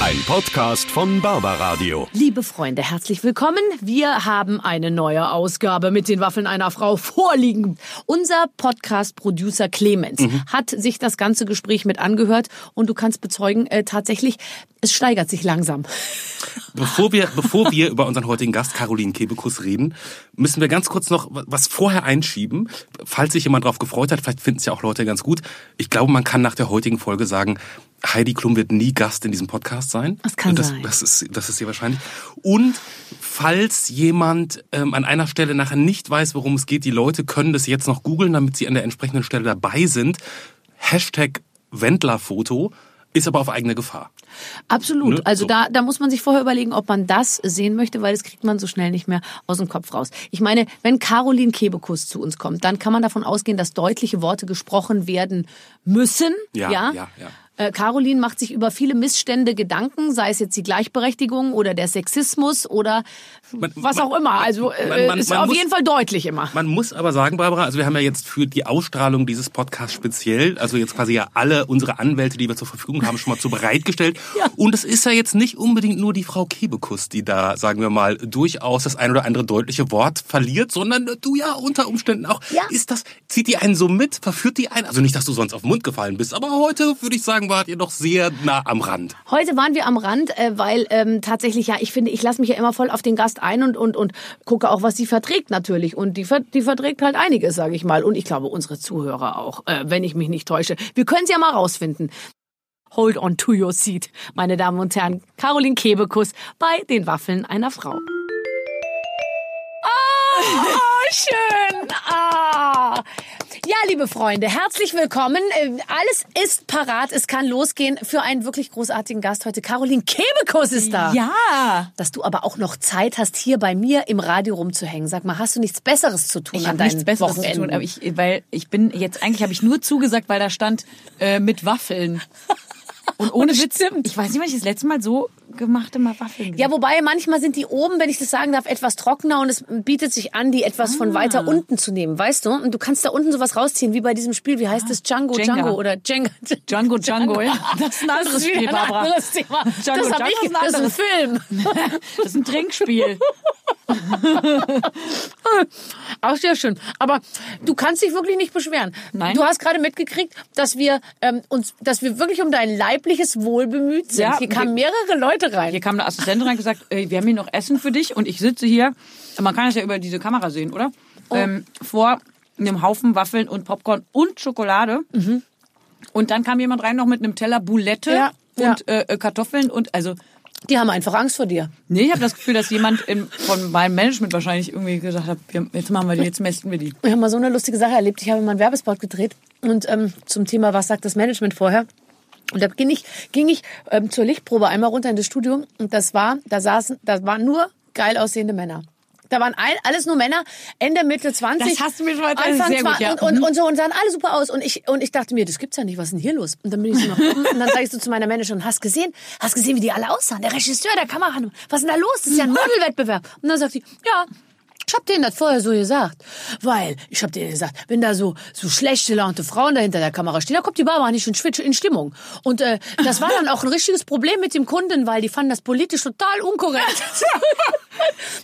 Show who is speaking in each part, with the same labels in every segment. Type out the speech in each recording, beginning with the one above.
Speaker 1: Ein Podcast von Barbaradio.
Speaker 2: Liebe Freunde, herzlich willkommen. Wir haben eine neue Ausgabe mit den Waffeln einer Frau vorliegen. Unser Podcast-Producer Clemens
Speaker 3: Mhm.
Speaker 2: hat sich das ganze Gespräch mit angehört und du kannst bezeugen, äh, tatsächlich, es steigert sich langsam.
Speaker 3: Bevor wir, bevor wir über unseren heutigen Gast Caroline Kebekus reden, müssen wir ganz kurz noch was vorher einschieben. Falls sich jemand drauf gefreut hat, vielleicht finden es ja auch Leute ganz gut. Ich glaube, man kann nach der heutigen Folge sagen, Heidi Klum wird nie Gast in diesem Podcast sein.
Speaker 2: Das kann
Speaker 3: das,
Speaker 2: sein.
Speaker 3: Das ist, das ist sehr wahrscheinlich. Und falls jemand ähm, an einer Stelle nachher nicht weiß, worum es geht, die Leute können das jetzt noch googeln, damit sie an der entsprechenden Stelle dabei sind. Hashtag Wendlerfoto ist aber auf eigene Gefahr.
Speaker 2: Absolut.
Speaker 3: Ne?
Speaker 2: Also
Speaker 3: So.
Speaker 2: da, da muss man sich vorher überlegen, ob man das sehen möchte, weil das kriegt man so schnell nicht mehr aus dem Kopf raus. Ich meine, wenn Caroline Kebekus zu uns kommt, dann kann man davon ausgehen, dass deutliche Worte gesprochen werden müssen.
Speaker 3: Ja,
Speaker 2: ja.
Speaker 3: ja, ja.
Speaker 2: Äh, Caroline macht sich über viele Missstände Gedanken, sei es jetzt die Gleichberechtigung oder der Sexismus oder
Speaker 3: Man-
Speaker 2: was
Speaker 3: man-
Speaker 2: auch immer. Also äh,
Speaker 3: man-
Speaker 2: ist auf
Speaker 3: muss-
Speaker 2: jeden Fall deutlich immer.
Speaker 3: Man muss aber sagen, Barbara, also wir haben ja jetzt für die Ausstrahlung dieses Podcasts speziell, also jetzt quasi ja alle unsere Anwälte, die wir zur Verfügung haben, schon mal zu bereitgestellt.
Speaker 2: Ja.
Speaker 3: Und es ist ja jetzt nicht unbedingt nur die Frau Kebekus, die da, sagen wir mal, durchaus das ein oder andere deutliche Wort verliert, sondern du ja unter Umständen auch.
Speaker 2: Ja.
Speaker 3: Ist das, zieht die einen so mit, verführt die einen? Also nicht, dass du sonst auf den Mund gefallen bist, aber heute würde ich sagen, wart ihr doch sehr nah am Rand.
Speaker 2: Heute waren wir am Rand, äh, weil ähm, tatsächlich ja, ich finde, ich lasse mich ja immer voll auf den Gast ein und und und gucke auch, was sie verträgt natürlich. Und die, die verträgt halt einiges, sage ich mal. Und ich glaube, unsere Zuhörer auch, äh, wenn ich mich nicht täusche. Wir können es ja mal rausfinden. Hold on to your seat, meine Damen und Herren. Caroline Kebekus bei den Waffeln einer Frau. Ah, schön. Ah. Ja, liebe Freunde, herzlich willkommen. Äh, Alles ist parat. Es kann losgehen für einen wirklich großartigen Gast heute. Caroline Kebekus ist da.
Speaker 4: Ja.
Speaker 2: Dass du aber auch noch Zeit hast, hier bei mir im Radio rumzuhängen. Sag mal, hast du nichts Besseres zu tun
Speaker 4: Ich
Speaker 2: an deinen
Speaker 4: nichts Besseres zu
Speaker 2: Wochenenden?
Speaker 4: tun, aber ich, weil ich bin jetzt eigentlich habe ich nur zugesagt, weil da stand äh, mit Waffeln. Und ohne Witz, ich weiß nicht, wann ich das letzte Mal so gemachte mal Waffeln
Speaker 2: Ja,
Speaker 4: gesagt
Speaker 2: wobei manchmal sind die oben, wenn ich das sagen darf, etwas trockener und es bietet sich an, die etwas von
Speaker 4: Ah.
Speaker 2: weiter unten zu nehmen, weißt du? Und du kannst da unten sowas rausziehen, wie bei diesem Spiel, wie heißt das? Django,
Speaker 4: Jenga.
Speaker 2: Django oder Jenga.
Speaker 4: Django, Django, ja. Das ist ein anderes
Speaker 2: Das ist
Speaker 4: Spiel,
Speaker 2: ein
Speaker 4: Barbara.
Speaker 2: anderes Thema.
Speaker 4: Django,
Speaker 2: das,
Speaker 4: Django
Speaker 2: ich,
Speaker 4: ist ein
Speaker 2: das ist ein Film.
Speaker 4: Das ist ein Trinkspiel.
Speaker 2: Auch sehr schön. Aber du kannst dich wirklich nicht beschweren.
Speaker 4: Nein.
Speaker 2: Du hast gerade mitgekriegt, dass wir ähm, uns, dass wir wirklich um dein leibliches Wohl bemüht sind.
Speaker 4: Ja,
Speaker 2: Hier kamen
Speaker 4: wir-
Speaker 2: mehrere Leute rein.
Speaker 4: Hier kam eine Assistentin rein und gesagt, ey, wir haben hier noch Essen für dich und ich sitze hier, man kann das ja über diese Kamera sehen, oder?
Speaker 2: Oh.
Speaker 4: Ähm, vor einem Haufen Waffeln und Popcorn und Schokolade. Und dann kam jemand rein noch mit einem Teller Boulette
Speaker 2: Mhm. Ja,
Speaker 4: und Äh, äh, Kartoffeln und also
Speaker 2: Die haben einfach Angst vor dir.
Speaker 4: Nee, ich habe das Gefühl, dass jemand in, von meinem Management wahrscheinlich irgendwie gesagt hat, jetzt machen wir die, jetzt mästen wir die.
Speaker 2: Ich habe mal so eine lustige Sache erlebt. Ich habe mal einen Werbespot gedreht und ähm, zum Thema, was sagt das Management vorher? Und da ging ich, ging ich ähm, zur Lichtprobe einmal runter in das Studio und das war, da saßen, da waren nur geil aussehende Männer. Da waren all, alles nur Männer, Ende, Mitte 20.
Speaker 4: Das hast du mir schon erzählt,
Speaker 2: Anfang
Speaker 4: sehr gut,
Speaker 2: 20
Speaker 4: ja.
Speaker 2: und, und,
Speaker 4: Mhm.
Speaker 2: und so und sahen alle super aus. Und ich, und ich dachte mir, das gibt's ja nicht, was ist denn hier los? Und dann bin ich so nach oben und dann sage ich so zu meiner Managerin, hast gesehen, hast gesehen, wie die alle aussahen? Der Regisseur, der Kameramann, was ist denn da los? Das ist ja ein Modelwettbewerb. Und dann sagt sie, ja, ich hab denen das vorher so gesagt. Weil, ich hab denen gesagt, wenn da so, so schlecht gelaunte Frauen da hinter der Kamera stehen, da kommt die Barbara nicht in Stimmung. Und äh, das war dann auch ein richtiges Problem mit dem Kunden, weil die fanden das politisch total unkorrekt.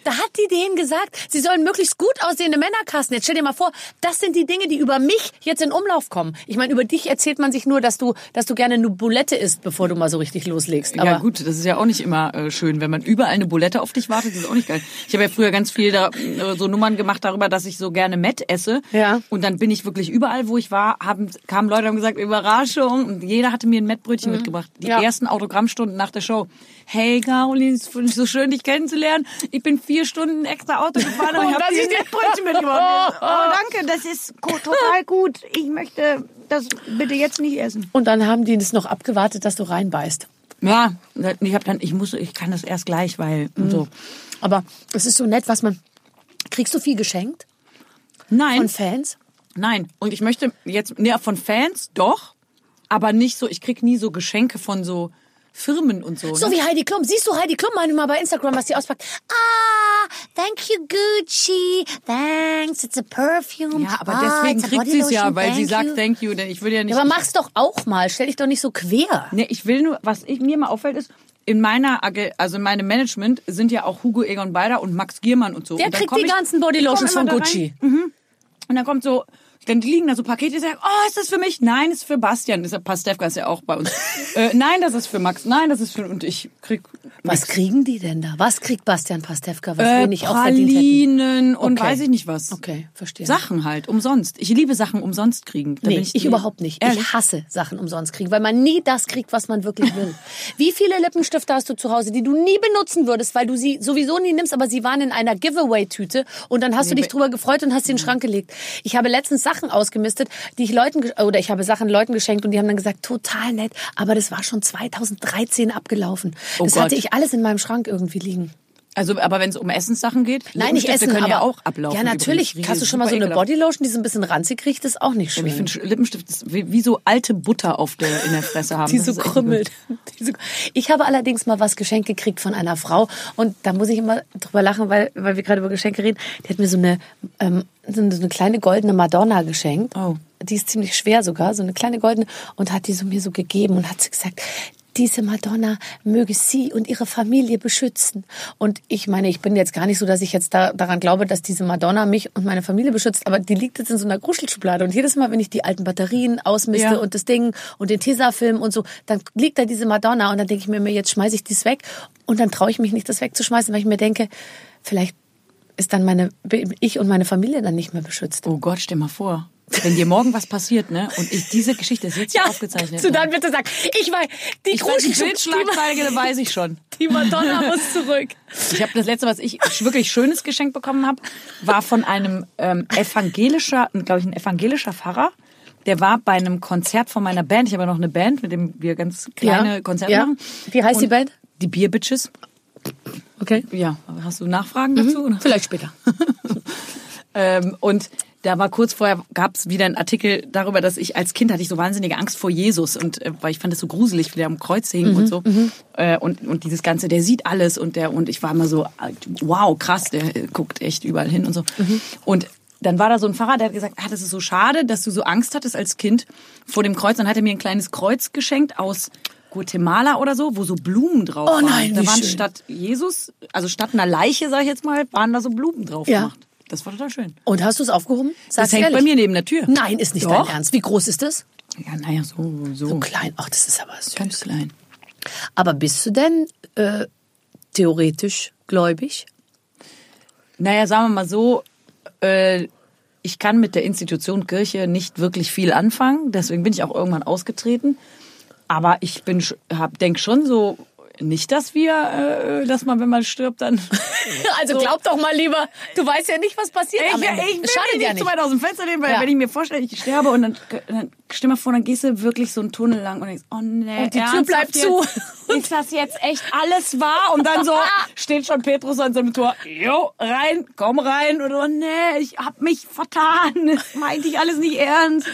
Speaker 2: da hat die denen gesagt, sie sollen möglichst gut aussehende Männer casten. Jetzt stell dir mal vor, das sind die Dinge, die über mich jetzt in Umlauf kommen. Ich meine, über dich erzählt man sich nur, dass du, dass du gerne eine Bulette isst, bevor du mal so richtig loslegst. Aber
Speaker 4: ja gut, das ist ja auch nicht immer äh, schön, wenn man überall eine Bulette auf dich wartet, das ist auch nicht geil. Ich habe ja früher ganz viel da, äh, so Nummern gemacht darüber, dass ich so gerne Met esse.
Speaker 2: Ja.
Speaker 4: Und dann bin ich wirklich überall, wo ich war, haben, kamen Leute und haben gesagt, Überraschung. Und jeder hatte mir ein Mettbrötchen mitgebracht. Die
Speaker 2: Mhm. Ja.
Speaker 4: ersten Autogrammstunden nach der Show. Hey Caroline, es ist so schön, dich kennenzulernen. Ich bin vier Stunden extra Auto gefahren und ich habe
Speaker 2: das
Speaker 4: dir
Speaker 2: die-
Speaker 4: Mettbrötchen mitgebracht.
Speaker 5: Oh, danke, das ist total gut. Ich möchte das bitte jetzt nicht essen.
Speaker 2: und dann haben die das noch abgewartet, dass du reinbeißt.
Speaker 4: Ja, ich habe dann, ich muss, ich kann das erst gleich, weil und so.
Speaker 2: Aber es ist so nett, was man. Kriegst du viel geschenkt
Speaker 4: Nein,
Speaker 2: von Fans?
Speaker 4: nein. Und ich möchte jetzt, ja, von Fans doch, aber nicht so. Ich krieg nie so Geschenke von so Firmen und so.
Speaker 2: So
Speaker 4: ne?
Speaker 2: wie Heidi Klum. Siehst du Heidi Klum manchmal bei Instagram, was die auspackt? Ah, thank you Gucci. Thanks, it's a perfume.
Speaker 4: Ja, aber
Speaker 2: ah,
Speaker 4: deswegen kriegt sie es ja, weil sie sagt
Speaker 2: you.
Speaker 4: Thank you. Denn ich will ja nicht.
Speaker 2: Ja, aber mach's doch auch mal. Stell dich doch nicht so quer.
Speaker 4: Nee, ich will nur, was ich, mir mal auffällt, ist, in meiner, also in meinem Management sind ja auch Hugo Egon Beider und Max Giermann und so.
Speaker 2: Der
Speaker 4: und
Speaker 2: kriegt die
Speaker 4: ich-
Speaker 2: ganzen Bodylotions von Gucci.
Speaker 4: mhm. Und dann kommt so, dann liegen da so Pakete, ich sag, oh, ist das für mich? Nein, ist für Bastian. Das ist Pastewka ist ja auch bei uns. äh, nein, das ist für Max. Nein, das ist für, und ich krieg
Speaker 2: Was kriegen die denn da? Was kriegt Bastian Pastewka, was
Speaker 4: äh,
Speaker 2: wir nicht auch verdient hätten?
Speaker 4: Und
Speaker 2: Okay.
Speaker 4: weiß ich nicht was.
Speaker 2: Okay, verstehe.
Speaker 4: Sachen halt, umsonst. Ich liebe Sachen umsonst kriegen. Da
Speaker 2: Nee, ich,
Speaker 4: ich,
Speaker 2: überhaupt nicht.
Speaker 4: Ehrlich?
Speaker 2: Ich hasse Sachen umsonst kriegen, weil man nie das kriegt, was man wirklich will. Wie viele Lippenstifte hast du zu Hause, die du nie benutzen würdest, weil du sie sowieso nie nimmst, aber sie waren in einer Giveaway-Tüte und dann hast du dich drüber gefreut und hast sie in den Schrank gelegt. Ich habe letztens Sachen ausgemistet, die ich Leuten, oder ich habe Sachen Leuten geschenkt und die haben dann gesagt, total nett, aber das war schon 2013 abgelaufen.
Speaker 4: Oh
Speaker 2: das
Speaker 4: Gott.
Speaker 2: hatte ich alles in meinem Schrank irgendwie liegen.
Speaker 4: Also, aber wenn es um Essenssachen geht,
Speaker 2: Nein, nicht essen,
Speaker 4: können
Speaker 2: aber
Speaker 4: ja auch ablaufen.
Speaker 2: Ja, natürlich.
Speaker 4: übrigens.
Speaker 2: Hast du schon mal so eine. Bodylotion, die so ein bisschen ranzig riecht, ist auch nicht schön.
Speaker 4: Ich finde Lippenstift ist wie, wie so alte Butter auf der in der Fresse haben.
Speaker 2: die so krümmelt. Ich habe allerdings mal was geschenkt gekriegt von einer Frau und da muss ich immer drüber lachen, weil, weil wir gerade über Geschenke reden. Die hat mir so eine, ähm, so eine kleine goldene Madonna geschenkt.
Speaker 4: Oh.
Speaker 2: Die ist ziemlich schwer sogar, so eine kleine goldene und hat die so mir so gegeben und hat sie gesagt, diese Madonna möge sie und ihre Familie beschützen. Und ich meine, ich bin jetzt gar nicht so, dass ich jetzt da, daran glaube, dass diese Madonna mich und meine Familie beschützt, aber die liegt jetzt in so einer Gruschelschublade. Und jedes Mal, wenn ich die alten Batterien ausmiste
Speaker 4: Ja.
Speaker 2: und das Ding und den Tesafilm und so, dann liegt da diese Madonna und dann denke ich mir, jetzt schmeiße ich dies weg und dann traue ich mich nicht, das wegzuschmeißen, weil ich mir denke, vielleicht ist dann meine, ich und meine Familie dann nicht mehr beschützt.
Speaker 4: Oh Gott, stell mal vor. Wenn dir morgen was passiert, ne? Und ich diese Geschichte ist jetzt hier aufgezeichnet.
Speaker 2: du dann bitte sagen, ich weiß, die
Speaker 4: ich die
Speaker 2: Gruschelschublade,
Speaker 4: Bildschlagzeile weiß ich schon.
Speaker 2: die Madonna muss zurück.
Speaker 4: Ich habe das letzte, was ich wirklich schönes geschenkt bekommen habe, war von einem ähm, evangelischer, glaube ich, ein evangelischer Pfarrer. Der war bei einem Konzert von meiner Band. Ich habe ja noch eine Band, mit dem wir ganz kleine
Speaker 2: Ja.
Speaker 4: Konzerte
Speaker 2: Ja.
Speaker 4: machen.
Speaker 2: Wie heißt die
Speaker 4: Und
Speaker 2: Band?
Speaker 4: Die Beer Bitches.
Speaker 2: Okay.
Speaker 4: Ja, hast du Nachfragen dazu? Oder?
Speaker 2: Vielleicht später.
Speaker 4: Ähm, und da war kurz vorher, gab es wieder einen Artikel darüber, dass ich als Kind hatte ich so wahnsinnige Angst vor Jesus und äh, weil ich fand das so gruselig, wie der am Kreuz hing
Speaker 2: Mhm,
Speaker 4: und so. Äh, und, und dieses Ganze, der sieht alles und der und ich war immer so, wow, krass, der äh, guckt echt überall hin und so.
Speaker 2: Mhm.
Speaker 4: Und dann war da so ein Pfarrer, der hat gesagt, ah, das ist so schade, dass du so Angst hattest als Kind vor dem Kreuz. Dann hat er mir ein kleines Kreuz geschenkt aus Guatemala oder so, wo so Blumen drauf
Speaker 2: Oh
Speaker 4: waren.
Speaker 2: nein,
Speaker 4: da
Speaker 2: wie
Speaker 4: waren
Speaker 2: schön.
Speaker 4: statt Jesus, also statt einer Leiche, sag ich jetzt mal, waren da so Blumen drauf
Speaker 2: Ja.
Speaker 4: gemacht. Das war total schön.
Speaker 2: Und hast du es aufgehoben? Sag's
Speaker 4: Das hängt
Speaker 2: ehrlich.
Speaker 4: bei mir neben der Tür.
Speaker 2: Nein, ist nicht
Speaker 4: Doch.
Speaker 2: dein Ernst. Wie groß ist das?
Speaker 4: Ja, naja, so, so.
Speaker 2: So klein. Ach, das ist aber süß.
Speaker 4: Ganz klein.
Speaker 2: Aber bist du denn äh, theoretisch gläubig?
Speaker 4: Naja, sagen wir mal so, äh, ich kann mit der Institution Kirche nicht wirklich viel anfangen. Deswegen bin ich auch irgendwann ausgetreten. Aber ich bin, sch- hab, denk schon so, nicht, dass wir, äh, dass man, wenn man stirbt, dann.
Speaker 2: Also glaub doch mal lieber, du weißt ja nicht, was passiert Ende.
Speaker 4: ich will mich
Speaker 2: ja
Speaker 4: nicht
Speaker 2: nicht.
Speaker 4: zu weit aus dem Fenster nehmen, weil
Speaker 2: Ja.
Speaker 4: wenn ich mir vorstelle, ich sterbe und dann, dann stell mal vor, dann gehst du wirklich so einen Tunnel lang und denkst, oh nee,
Speaker 2: Und die Tür bleibt
Speaker 4: jetzt?
Speaker 2: zu.
Speaker 4: Ist das jetzt echt alles wahr? Und dann so steht schon Petrus an seinem Tor, jo, rein, komm rein. Und oh nee, ich hab mich vertan. Das meinte ich alles nicht ernst.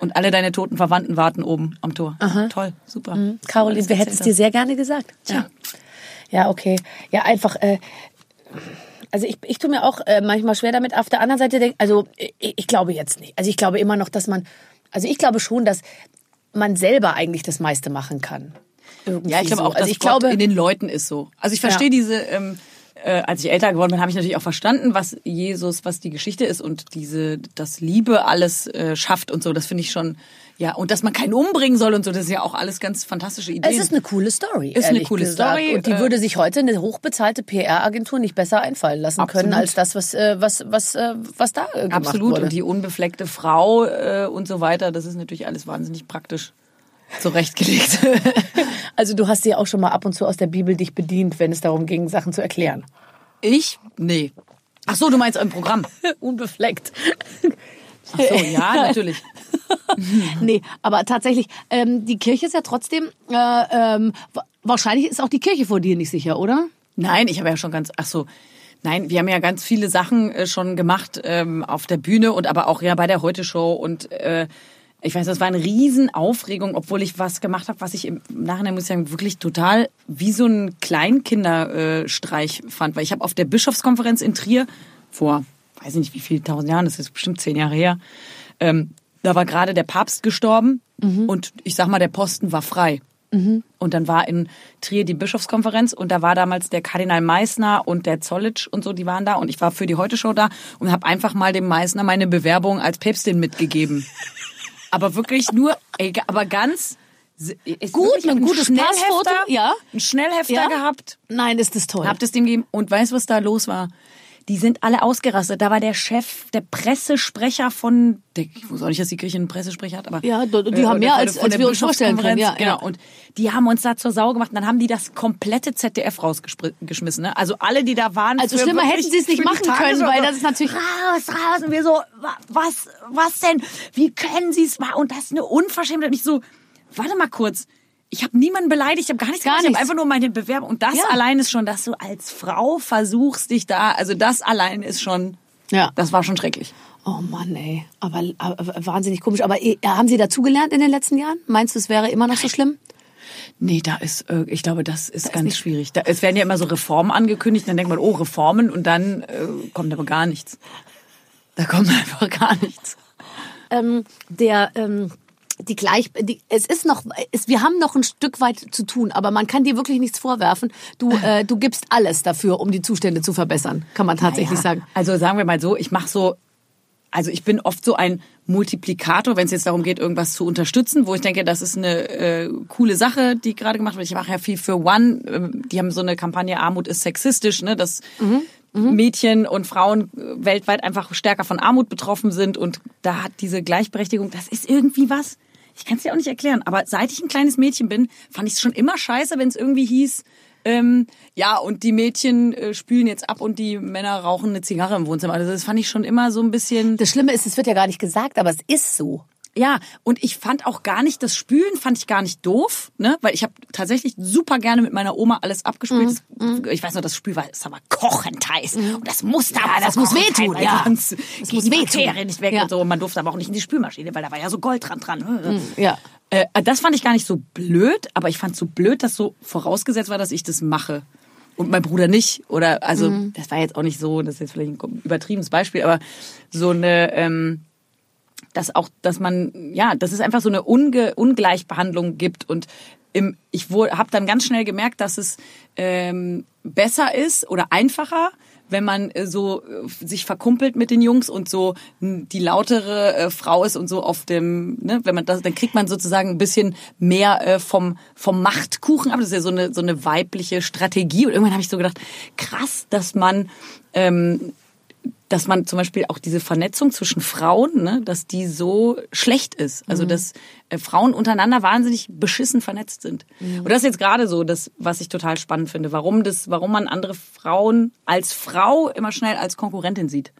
Speaker 4: Und alle deine toten Verwandten warten oben am Tor. Toll, super.
Speaker 2: Caroline,
Speaker 4: Alles
Speaker 2: wir hätten es dir sehr gerne gesagt. Ja. Ja, okay. Ja, einfach, äh, also ich, ich tue mir auch äh, manchmal schwer damit. Auf der anderen Seite, denk, also ich, ich glaube jetzt nicht. Also ich glaube immer noch, dass man, also ich glaube schon, dass man selber eigentlich das meiste machen kann. Irgendwie
Speaker 4: Ja, ich glaube
Speaker 2: so.
Speaker 4: auch,
Speaker 2: also
Speaker 4: dass
Speaker 2: ich
Speaker 4: Gott
Speaker 2: glaube,
Speaker 4: in den Leuten ist so. Also ich verstehe
Speaker 2: Ja.
Speaker 4: diese, ähm, äh, als ich älter geworden bin, habe ich natürlich auch verstanden, was Jesus, was die Geschichte ist und diese, dass Liebe alles äh, schafft und so. Das finde ich schon, ja, und dass man keinen umbringen soll und so, das ist ja auch alles ganz fantastische Ideen.
Speaker 2: es ist eine coole Story.
Speaker 4: Ist eine coole
Speaker 2: gesagt.
Speaker 4: Story,
Speaker 2: Und die
Speaker 4: äh,
Speaker 2: würde sich heute eine hochbezahlte PR-Agentur nicht besser einfallen lassen können,
Speaker 4: Absolut.
Speaker 2: als das, was, äh, was, was, äh, was da äh, gemacht
Speaker 4: Absolut.
Speaker 2: wurde.
Speaker 4: Und die unbefleckte Frau äh, und so weiter, das ist natürlich alles wahnsinnig praktisch zurechtgelegt.
Speaker 2: Also du hast dir auch schon mal ab und zu aus der Bibel dich bedient, wenn es darum ging, Sachen zu erklären.
Speaker 4: ich? Nee. Ach so, du meinst im Programm.
Speaker 2: Unbefleckt.
Speaker 4: Ach so, ja, natürlich.
Speaker 2: nee, aber tatsächlich, ähm, die Kirche ist ja trotzdem, äh, ähm, wa- wahrscheinlich ist auch die Kirche vor dir nicht sicher, oder?
Speaker 4: Nein, ich habe ja schon ganz, ach so, nein, wir haben ja ganz viele Sachen äh, schon gemacht ähm, auf der Bühne und aber auch ja bei der Heute Show und äh, ich weiß, das war eine Riesenaufregung, obwohl ich was gemacht habe, was ich im Nachhinein, muss ich sagen, wirklich total wie so ein Kleinkinderstreich fand. Weil ich habe auf der Bischofskonferenz in Trier vor, weiß ich nicht wie viele tausend Jahren, das ist bestimmt zehn Jahre her, ähm, da war gerade der Papst gestorben und ich sag mal, der Posten war frei. Und dann war in Trier die Bischofskonferenz und da war damals der Kardinal Meissner und der Zollitsch und so, die waren da und ich war für die Heute-Show da und habe einfach mal dem Meissner meine Bewerbung als Päpstin mitgegeben. aber wirklich nur, ey, aber ganz
Speaker 2: Gut, ein gutes
Speaker 4: Schnellhefter,
Speaker 2: Passfoto, ja.
Speaker 4: ein Schnellhefter
Speaker 2: Ja.
Speaker 4: gehabt,
Speaker 2: Nein, ist das toll.
Speaker 4: hab das dem gegeben und weißt was da los war? Die sind alle ausgerastet. Da war der Chef, der Pressesprecher von, ich wusste auch nicht, dass die Kirche einen Pressesprecher hat, aber
Speaker 2: Ja, die-
Speaker 4: äh,
Speaker 2: haben mehr, als- als wir uns vorstellen können, ja, ja.
Speaker 4: genau. Und die haben uns da zur Sau gemacht. Und dann haben die das komplette ZDF rausgeschmissen. Ne? Also alle, die da waren.
Speaker 2: Also schlimmer hätten sie es nicht machen können, weil das ist natürlich-
Speaker 4: raus, raus. Und wir so, wa- was, was denn? Wie können sie es machen? Und das ist eine Unverschämtheit. Und ich so, warte mal kurz. Ich habe niemanden beleidigt, ich habe gar nichts
Speaker 2: Gar
Speaker 4: gemacht, ich
Speaker 2: nichts.
Speaker 4: habe einfach nur meine Bewerbung. Und das
Speaker 2: Ja.
Speaker 4: allein ist schon, dass du als Frau versuchst, dich da, also das allein ist schon,
Speaker 2: Ja.
Speaker 4: das war schon schrecklich.
Speaker 2: Oh Mann, ey. Aber, aber wahnsinnig komisch. Aber äh, haben Sie dazugelernt in den letzten Jahren? Meinst du, es wäre immer noch so schlimm?
Speaker 4: Nee, da ist, äh, ich glaube, das ist ganz schwierig. Da, es werden ja immer so Reformen angekündigt, dann denkt man, oh, Reformen, und dann äh, kommt aber gar nichts. Da kommt einfach gar nichts.
Speaker 2: ähm, der ähm, die gleich die, es ist noch es, wir haben noch ein Stück weit zu tun, aber man kann dir wirklich nichts vorwerfen. Du äh, du gibst alles dafür, um die Zustände zu verbessern, kann man tatsächlich
Speaker 4: Ja,
Speaker 2: sagen.
Speaker 4: Also sagen wir mal so, ich mache so, also ich bin oft so ein Multiplikator, wenn es jetzt darum geht, irgendwas zu unterstützen, wo ich denke, das ist eine äh, coole Sache, die gerade gemacht wird. Ich mache ja viel für One. ähm, Die haben so eine Kampagne Armut ist sexistisch, ne, dass Mädchen und Frauen äh, weltweit einfach stärker von Armut betroffen sind und da hat diese Gleichberechtigung, das ist irgendwie was. Ich kann es dir auch nicht erklären, aber seit ich ein kleines Mädchen bin, fand ich es schon immer scheiße, wenn es irgendwie hieß, ähm, ja, und die Mädchen äh, spülen jetzt ab und die Männer rauchen eine Zigarre im Wohnzimmer. Also das fand ich schon immer so ein bisschen.
Speaker 2: Das Schlimme ist, es wird ja gar nicht gesagt, aber es ist so.
Speaker 4: Ja, und ich fand auch gar nicht, das Spülen fand ich gar nicht doof, ne? Weil ich habe tatsächlich super gerne mit meiner Oma alles abgespült.
Speaker 2: Mhm,
Speaker 4: Das- Ich weiß noch, das Spül war, ist aber kochend heiß. Und das musste aber
Speaker 2: das
Speaker 4: so
Speaker 2: muss wehtun,
Speaker 4: weil
Speaker 2: ja.
Speaker 4: Sonst
Speaker 2: Das muss
Speaker 4: die
Speaker 2: wehtun.
Speaker 4: Nicht weg
Speaker 2: Ja.
Speaker 4: und so. Und man durfte aber auch nicht in die Spülmaschine, weil da war ja so Gold dran dran.
Speaker 2: Ja.
Speaker 4: Äh, das fand ich gar nicht so blöd, aber ich fand so blöd, dass so vorausgesetzt war, dass ich das mache. Und mein Bruder nicht. Oder also,
Speaker 2: Mhm.
Speaker 4: das war jetzt auch nicht so, das ist jetzt vielleicht ein übertriebenes Beispiel, aber so eine, ähm, dass auch, dass man, ja, dass es einfach so eine Unge Ungleichbehandlung gibt und im, ich habe dann ganz schnell gemerkt, dass es ähm, besser ist oder einfacher, wenn man äh, so äh, sich verkumpelt mit den Jungs und so n- die lautere äh, Frau ist und so auf dem, ne, wenn man das, dann kriegt man sozusagen ein bisschen mehr äh, vom vom Machtkuchen ab. Das ist ja so eine so eine weibliche Strategie. Und irgendwann habe ich so gedacht, krass, dass man ähm, dass man zum Beispiel auch diese Vernetzung zwischen Frauen, ne, dass die so schlecht ist. Also dass äh, Frauen untereinander wahnsinnig beschissen vernetzt sind. Und das ist jetzt gerade so, das, was ich total spannend finde, warum das, warum man andere Frauen als Frau immer schnell als Konkurrentin sieht.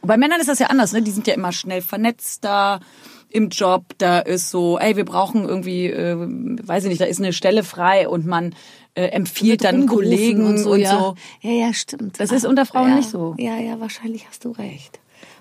Speaker 4: Und bei Männern ist das ja anders, ne? Die sind ja immer schnell vernetzter im Job. Da ist so, ey, wir brauchen irgendwie, äh, weiß ich nicht, da ist eine Stelle frei und man äh, empfiehlt dann Kollegen und so.
Speaker 2: ja. Ja, ja, stimmt.
Speaker 4: Das ist unter Frauen
Speaker 2: ja,
Speaker 4: nicht so.
Speaker 2: Ja, ja, wahrscheinlich hast du recht.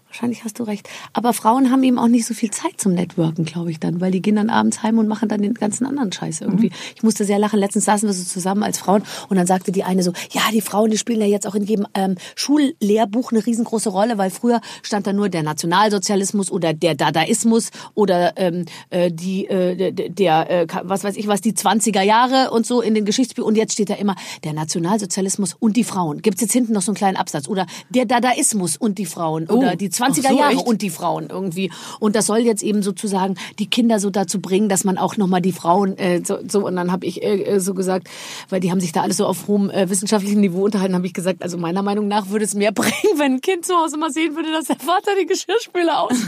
Speaker 2: Wahrscheinlich hast du recht. Aber Frauen haben eben auch nicht so viel Zeit zum Networken, glaube ich dann, weil die gehen dann abends heim und machen dann den ganzen anderen Scheiß irgendwie. Ich musste sehr lachen. Letztens saßen wir so zusammen als Frauen und dann sagte die eine so, ja, die Frauen, die spielen ja jetzt auch in jedem ähm, Schullehrbuch eine riesengroße Rolle, weil früher stand da nur der Nationalsozialismus oder der Dadaismus oder ähm, äh, die äh, der, äh, was weiß ich was die 20er Jahre und so in den Geschichtsbüchern und jetzt steht da immer der Nationalsozialismus und die Frauen. Gibt's jetzt hinten noch so einen kleinen Absatz oder der Dadaismus und die Frauen oder die 20er
Speaker 4: ach so,
Speaker 2: Jahre
Speaker 4: echt?
Speaker 2: und die Frauen irgendwie. Und das soll jetzt eben sozusagen die Kinder so dazu bringen, dass man auch nochmal die Frauen äh, so, so und dann habe ich äh, äh, so gesagt, weil die haben sich da alles so auf hohem äh, wissenschaftlichen Niveau unterhalten, habe ich gesagt, also meiner Meinung nach würde es mehr bringen, wenn ein Kind zu Hause mal sehen würde, dass der Vater die Geschirrspüler aus.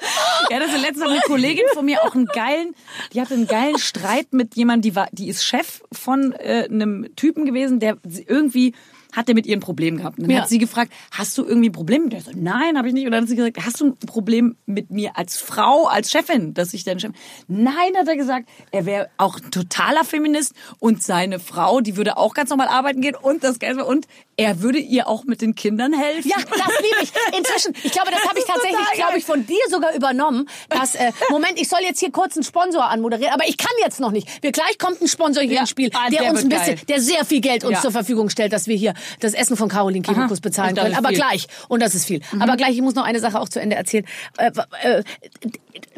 Speaker 4: Ja, das ist letztens eine Kollegin von mir auch einen geilen, die hatte einen geilen Streit mit jemandem, die war, die ist Chef von äh, einem Typen gewesen, der irgendwie hat der mit ihr ein Problem gehabt. Und dann
Speaker 2: Ja.
Speaker 4: hat sie gefragt, hast du irgendwie ein Problem? Und der so, nein, habe ich nicht. Und dann hat sie gesagt, hast du ein Problem mit mir als Frau, als Chefin, dass ich deine Chefin? Nein, hat er gesagt, er wäre auch ein totaler Feminist und seine Frau, die würde auch ganz normal arbeiten gehen und das Geilste und er würde ihr auch mit den Kindern helfen.
Speaker 2: Ja, das liebe ich. Inzwischen, ich glaube, das habe ich tatsächlich, glaube ich, von dir sogar übernommen. Dass, äh, Moment, ich soll jetzt hier kurz einen Sponsor anmoderieren, aber ich kann jetzt noch nicht. Wir gleich kommt ein Sponsor hier
Speaker 4: Ja,
Speaker 2: ins Spiel,
Speaker 4: ah,
Speaker 2: der,
Speaker 4: der
Speaker 2: uns ein bisschen,
Speaker 4: geil.
Speaker 2: der sehr viel Geld uns
Speaker 4: Ja.
Speaker 2: zur Verfügung stellt, dass wir hier das Essen von Caroline Kebekus bezahlen können. Aber
Speaker 4: viel.
Speaker 2: gleich. Und das ist viel. Aber gleich, ich muss noch eine Sache auch zu Ende erzählen. Äh, äh,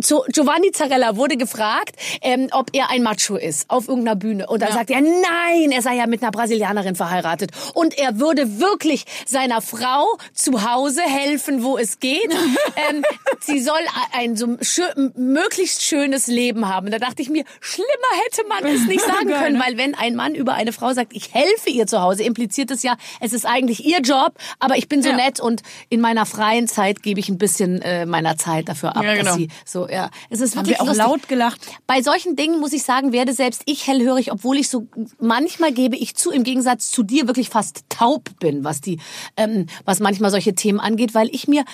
Speaker 2: zu Giovanni Zarella wurde gefragt, ähm, ob er ein Macho ist auf irgendeiner Bühne. Und dann sagt er, nein, er sei ja mit einer Brasilianerin verheiratet. Und er würde wirklich seiner Frau zu Hause helfen, wo es geht. ähm, sie soll ein so schö möglichst schönes Leben haben. Da dachte ich mir, schlimmer hätte man es nicht sagen können,
Speaker 4: ne?
Speaker 2: weil wenn ein Mann über eine Frau sagt, ich helfe ihr zu Hause, impliziert es ja, es ist eigentlich ihr Job, aber ich bin so
Speaker 4: Ja.
Speaker 2: nett und in meiner freien Zeit gebe ich ein bisschen äh, meiner Zeit dafür ab,
Speaker 4: Ja, genau.
Speaker 2: dass sie so, ja, es ist
Speaker 4: Haben
Speaker 2: wirklich
Speaker 4: wir auch
Speaker 2: lustig.
Speaker 4: laut gelacht.
Speaker 2: Bei solchen Dingen muss ich sagen, werde selbst ich hellhörig, obwohl ich so manchmal gebe ich zu, im Gegensatz zu dir wirklich fast taub bin, was die, ähm, was manchmal solche Themen angeht, weil ich mir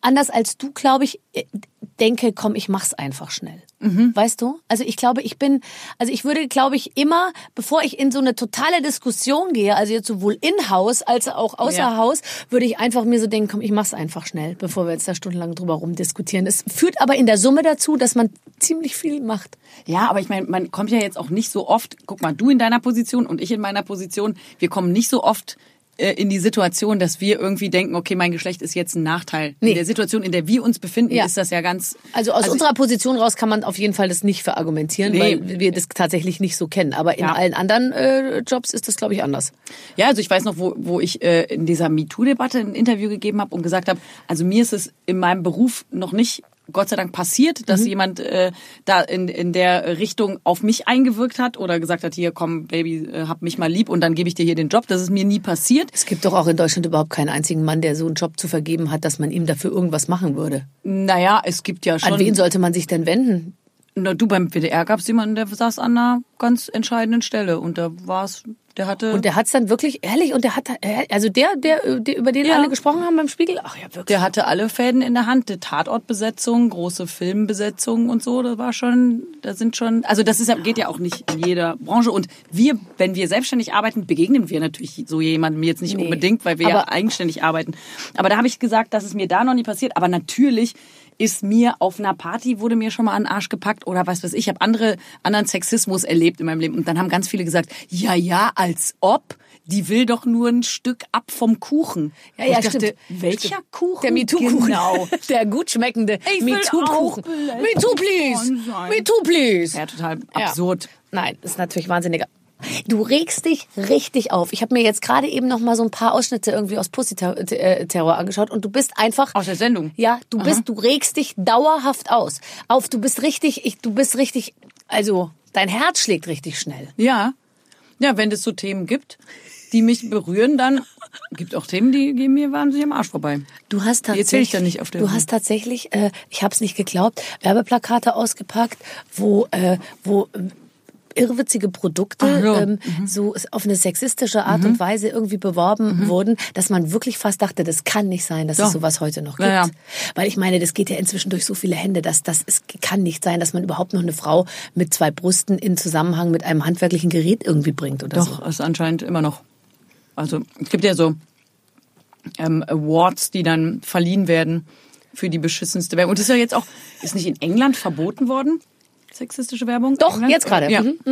Speaker 2: anders als du, glaube ich, äh, denke, komm, ich mach's einfach schnell. Weißt du? Also ich glaube, ich bin, also ich würde, glaube ich, immer, bevor ich in so eine totale Diskussion gehe, also jetzt sowohl in Haus als auch außer
Speaker 4: Ja.
Speaker 2: Haus, würde ich einfach mir so denken, komm, ich mach's einfach schnell, bevor wir jetzt da stundenlang drüber rumdiskutieren. Es führt aber in der Summe dazu, dass man ziemlich viel macht.
Speaker 4: Ja, aber ich meine, man kommt ja jetzt auch nicht so oft, guck mal, du in deiner Position und ich in meiner Position, wir kommen nicht so oft in die Situation, dass wir irgendwie denken, okay, mein Geschlecht ist jetzt ein Nachteil.
Speaker 2: Nee.
Speaker 4: In der Situation, in der wir uns befinden,
Speaker 2: Ja.
Speaker 4: ist das ja ganz...
Speaker 2: Also aus unserer Position raus kann man auf jeden Fall das nicht verargumentieren,
Speaker 4: Nee.
Speaker 2: weil wir das tatsächlich nicht so kennen. Aber in
Speaker 4: Ja.
Speaker 2: allen anderen äh, Jobs ist das, glaube ich, anders.
Speaker 4: Ja, also ich weiß noch, wo, wo ich äh, in dieser MeToo-Debatte ein Interview gegeben habe und gesagt habe, also mir ist es in meinem Beruf noch nicht Gott sei Dank passiert, dass jemand äh, da in, in der Richtung auf mich eingewirkt hat oder gesagt hat, hier komm Baby, äh, hab mich mal lieb und dann gebe ich dir hier den Job. Das ist mir nie passiert.
Speaker 2: Es gibt doch auch in Deutschland überhaupt keinen einzigen Mann, der so einen Job zu vergeben hat, dass man ihm dafür irgendwas machen würde.
Speaker 4: Naja, es gibt ja schon...
Speaker 2: An wen sollte man sich denn wenden?
Speaker 4: Na, du beim WDR gab es jemanden, der saß an einer ganz entscheidenden Stelle und da war es, der hatte...
Speaker 2: Und der hat's dann wirklich ehrlich und der hat äh, also der, der, der über den
Speaker 4: Ja.
Speaker 2: alle gesprochen haben beim Spiegel. Ach ja, wirklich.
Speaker 4: Der hatte alle Fäden in der Hand, die Tatortbesetzung, große Filmbesetzung und so, das war schon, da sind schon, also das ist ja, geht ja auch nicht in jeder Branche und wir, wenn wir selbstständig arbeiten, begegnen wir natürlich so jemandem jetzt nicht
Speaker 2: Nee.
Speaker 4: unbedingt, weil wir ja
Speaker 2: Aber-
Speaker 4: eigenständig arbeiten. Aber da habe ich gesagt, dass es mir da noch nie passiert, aber natürlich ist mir auf einer Party wurde mir schon mal an den Arsch gepackt oder was weiß ich, ich habe andere anderen Sexismus erlebt in meinem Leben und dann haben ganz viele gesagt, ja, ja, als ob die will doch nur ein Stück ab vom Kuchen.
Speaker 2: Ja, ja,
Speaker 4: ich dachte,
Speaker 2: stimmt.
Speaker 4: welcher
Speaker 2: Stimmt.
Speaker 4: Kuchen?
Speaker 2: Der MeToo-Kuchen.
Speaker 4: Genau.
Speaker 2: Der gut schmeckende MeToo-Kuchen. MeToo, please. MeToo, please.
Speaker 4: Ja, total
Speaker 2: Ja.
Speaker 4: absurd.
Speaker 2: Nein, ist natürlich wahnsinniger. Du regst dich richtig auf. Ich habe mir jetzt gerade eben noch mal so ein paar Ausschnitte irgendwie aus Pussy äh, Terror angeschaut und du bist einfach
Speaker 4: Aus der Sendung?
Speaker 2: Ja, du bist, du regst dich dauerhaft aus. Auf, du bist richtig, ich, du bist richtig, also dein Herz schlägt richtig schnell.
Speaker 4: Ja. Ja, wenn es so Themen gibt, die mich berühren, dann gibt auch Themen, die gehen mir wahnsinnig am Arsch vorbei.
Speaker 2: Du hast
Speaker 4: Die
Speaker 2: tatsächlich,
Speaker 4: ich dann nicht auf der
Speaker 2: du
Speaker 4: Bühne.
Speaker 2: hast tatsächlich, äh, ich habe es nicht geglaubt, Werbeplakate ausgepackt, wo, äh, wo irrwitzige Produkte
Speaker 4: ja.
Speaker 2: ähm, so auf eine sexistische Art und Weise irgendwie beworben wurden, dass man wirklich fast dachte, das kann nicht sein, dass
Speaker 4: Ja.
Speaker 2: es sowas heute noch gibt.
Speaker 4: Ja, ja.
Speaker 2: Weil ich meine, das geht ja inzwischen durch so viele Hände, dass das es kann nicht sein, dass man überhaupt noch eine Frau mit zwei Brüsten in Zusammenhang mit einem handwerklichen Gerät irgendwie bringt oder so.
Speaker 4: Doch, ist anscheinend immer noch. Also es gibt ja so ähm, Awards, die dann verliehen werden für die beschissenste Werbung. Und das ist ja jetzt auch, ist nicht in England verboten worden, sexistische Werbung?
Speaker 2: Doch,
Speaker 4: England?
Speaker 2: jetzt gerade.
Speaker 4: Ja.
Speaker 2: Mhm,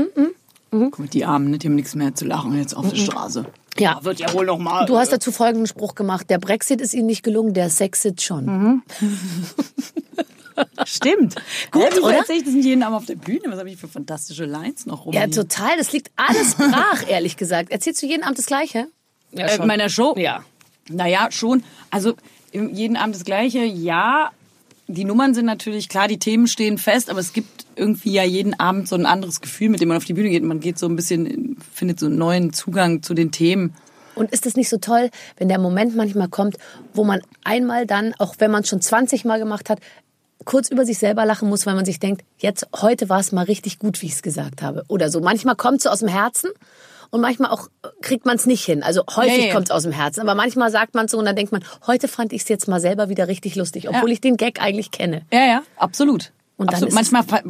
Speaker 4: Guck mal, die Armen, ne, die haben nichts mehr zu lachen jetzt auf der Straße.
Speaker 2: Ja.
Speaker 4: Da wird ja wohl noch mal.
Speaker 2: Du hast dazu folgenden Spruch gemacht. Der Brexit ist Ihnen nicht gelungen, der Sexit schon.
Speaker 4: Stimmt.
Speaker 2: Gut,
Speaker 4: Hä,
Speaker 2: oder?
Speaker 4: erzähle ich das nicht jeden Abend auf der Bühne? Was habe ich für fantastische Lines noch rum?
Speaker 2: Ja, total. Das liegt alles brach, ehrlich gesagt. Erzählst du jeden Abend das Gleiche? Ja,
Speaker 4: äh, meiner Show?
Speaker 2: Ja.
Speaker 4: Naja, schon. Also jeden Abend das Gleiche. Ja, die Nummern sind natürlich klar, die Themen stehen fest, aber es gibt irgendwie ja jeden Abend so ein anderes Gefühl, mit dem man auf die Bühne geht. Man geht so ein bisschen, in- findet so einen neuen Zugang zu den Themen.
Speaker 2: Und ist es nicht so toll, wenn der Moment manchmal kommt, wo man einmal dann, auch wenn man es schon 20 Mal gemacht hat, kurz über sich selber lachen muss, weil man sich denkt, jetzt, heute war es mal richtig gut, wie ich es gesagt habe. Oder so. Manchmal kommt es so aus dem Herzen und manchmal auch äh, kriegt man es nicht hin. Also häufig
Speaker 4: Ja, ja.
Speaker 2: kommt es aus dem Herzen. Aber manchmal sagt man so und dann denkt man, heute fand ich es jetzt mal selber wieder richtig lustig, obwohl
Speaker 4: Ja.
Speaker 2: ich den Gag eigentlich kenne.
Speaker 4: Ja, ja, absolut.
Speaker 2: Und dann
Speaker 4: absolut. Manchmal fa-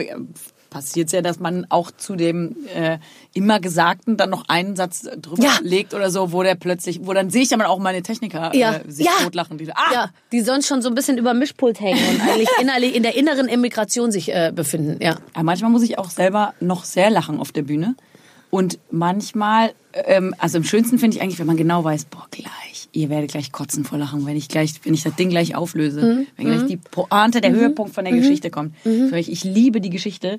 Speaker 4: passiert es ja, dass man auch zu dem äh, immer Gesagten dann noch einen Satz drüber
Speaker 2: Ja.
Speaker 4: legt oder so, wo der plötzlich, wo dann sehe ich dann auch meine Techniker
Speaker 2: Ja.
Speaker 4: äh, sich
Speaker 2: Ja.
Speaker 4: totlachen. Die, ah,
Speaker 2: Ja, die sonst schon so ein bisschen über Mischpult hängen und eigentlich innerlich in der inneren Immigration sich äh, befinden. Ja.
Speaker 4: Aber manchmal muss ich auch selber noch sehr lachen auf der Bühne. Und manchmal, ähm, also am schönsten finde ich eigentlich, wenn man genau weiß, boah, gleich, ihr werdet gleich kotzen vor Lachen, wenn ich gleich, wenn ich das Ding gleich auflöse. Wenn gleich die Pointe, der Höhepunkt von der Geschichte kommt. So, ich, ich liebe die Geschichte.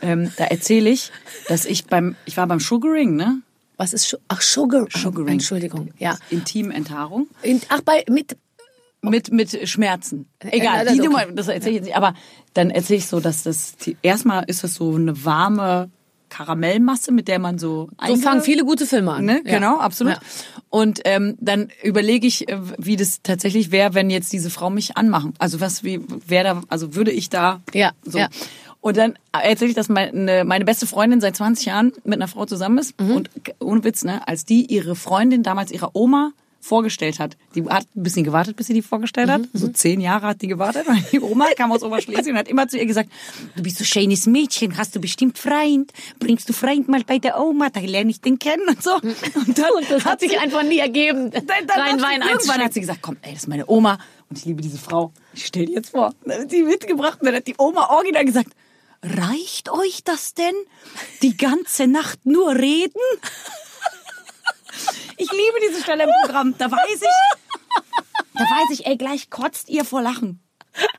Speaker 4: Ähm, da erzähle ich, dass ich beim, ich war beim Sugaring, ne?
Speaker 2: Was ist Ach Sugar?
Speaker 4: Sugaring.
Speaker 2: Entschuldigung. Ja.
Speaker 4: Intimenthaarung.
Speaker 2: In, ach bei mit
Speaker 4: Mit, mit Schmerzen.
Speaker 2: Äh,
Speaker 4: Egal,
Speaker 2: das
Speaker 4: die Nummer,
Speaker 2: okay.
Speaker 4: das erzähle ich jetzt nicht. Aber dann erzähle ich so, dass das, die, erstmal ist das so eine warme Karamellmasse, mit der man so
Speaker 2: so fangen viele gute Filme an.
Speaker 4: Ne?
Speaker 2: Ja.
Speaker 4: Genau, absolut.
Speaker 2: Ja.
Speaker 4: Und ähm, dann überlege ich, äh, wie das tatsächlich wäre, wenn jetzt diese Frau mich anmachen. Also was, wie, wer da, also würde ich da
Speaker 2: Ja,
Speaker 4: so.
Speaker 2: ja.
Speaker 4: Und dann erzähle ich, dass meine, meine beste Freundin seit 20 Jahren mit einer Frau zusammen ist.
Speaker 2: Mhm.
Speaker 4: Und ohne Witz, ne, als die ihre Freundin damals ihrer Oma vorgestellt hat. Die hat ein bisschen gewartet, bis sie die vorgestellt
Speaker 2: Mhm,
Speaker 4: hat. So zehn Jahre hat die gewartet. Und die Oma kam aus Oberschlesien und hat immer zu ihr gesagt, du bist so schönes Mädchen, hast du bestimmt Freund, bringst du Freund mal bei der Oma, da lerne ich den kennen und so. Und dann
Speaker 2: Und das hat sich einfach nie ergeben.
Speaker 4: dann, dann
Speaker 2: Rein
Speaker 4: hat
Speaker 2: Wein
Speaker 4: sie, irgendwann hat sie gesagt, komm, ey, das ist meine Oma und ich liebe diese Frau. Ich stell dir jetzt vor. Dann hat sie mitgebracht und dann hat die Oma original gesagt, reicht euch das denn? Die ganze Nacht nur reden? Ich liebe diese Stelle im Programm. Da weiß ich, da weiß ich, ey, gleich kotzt ihr vor Lachen.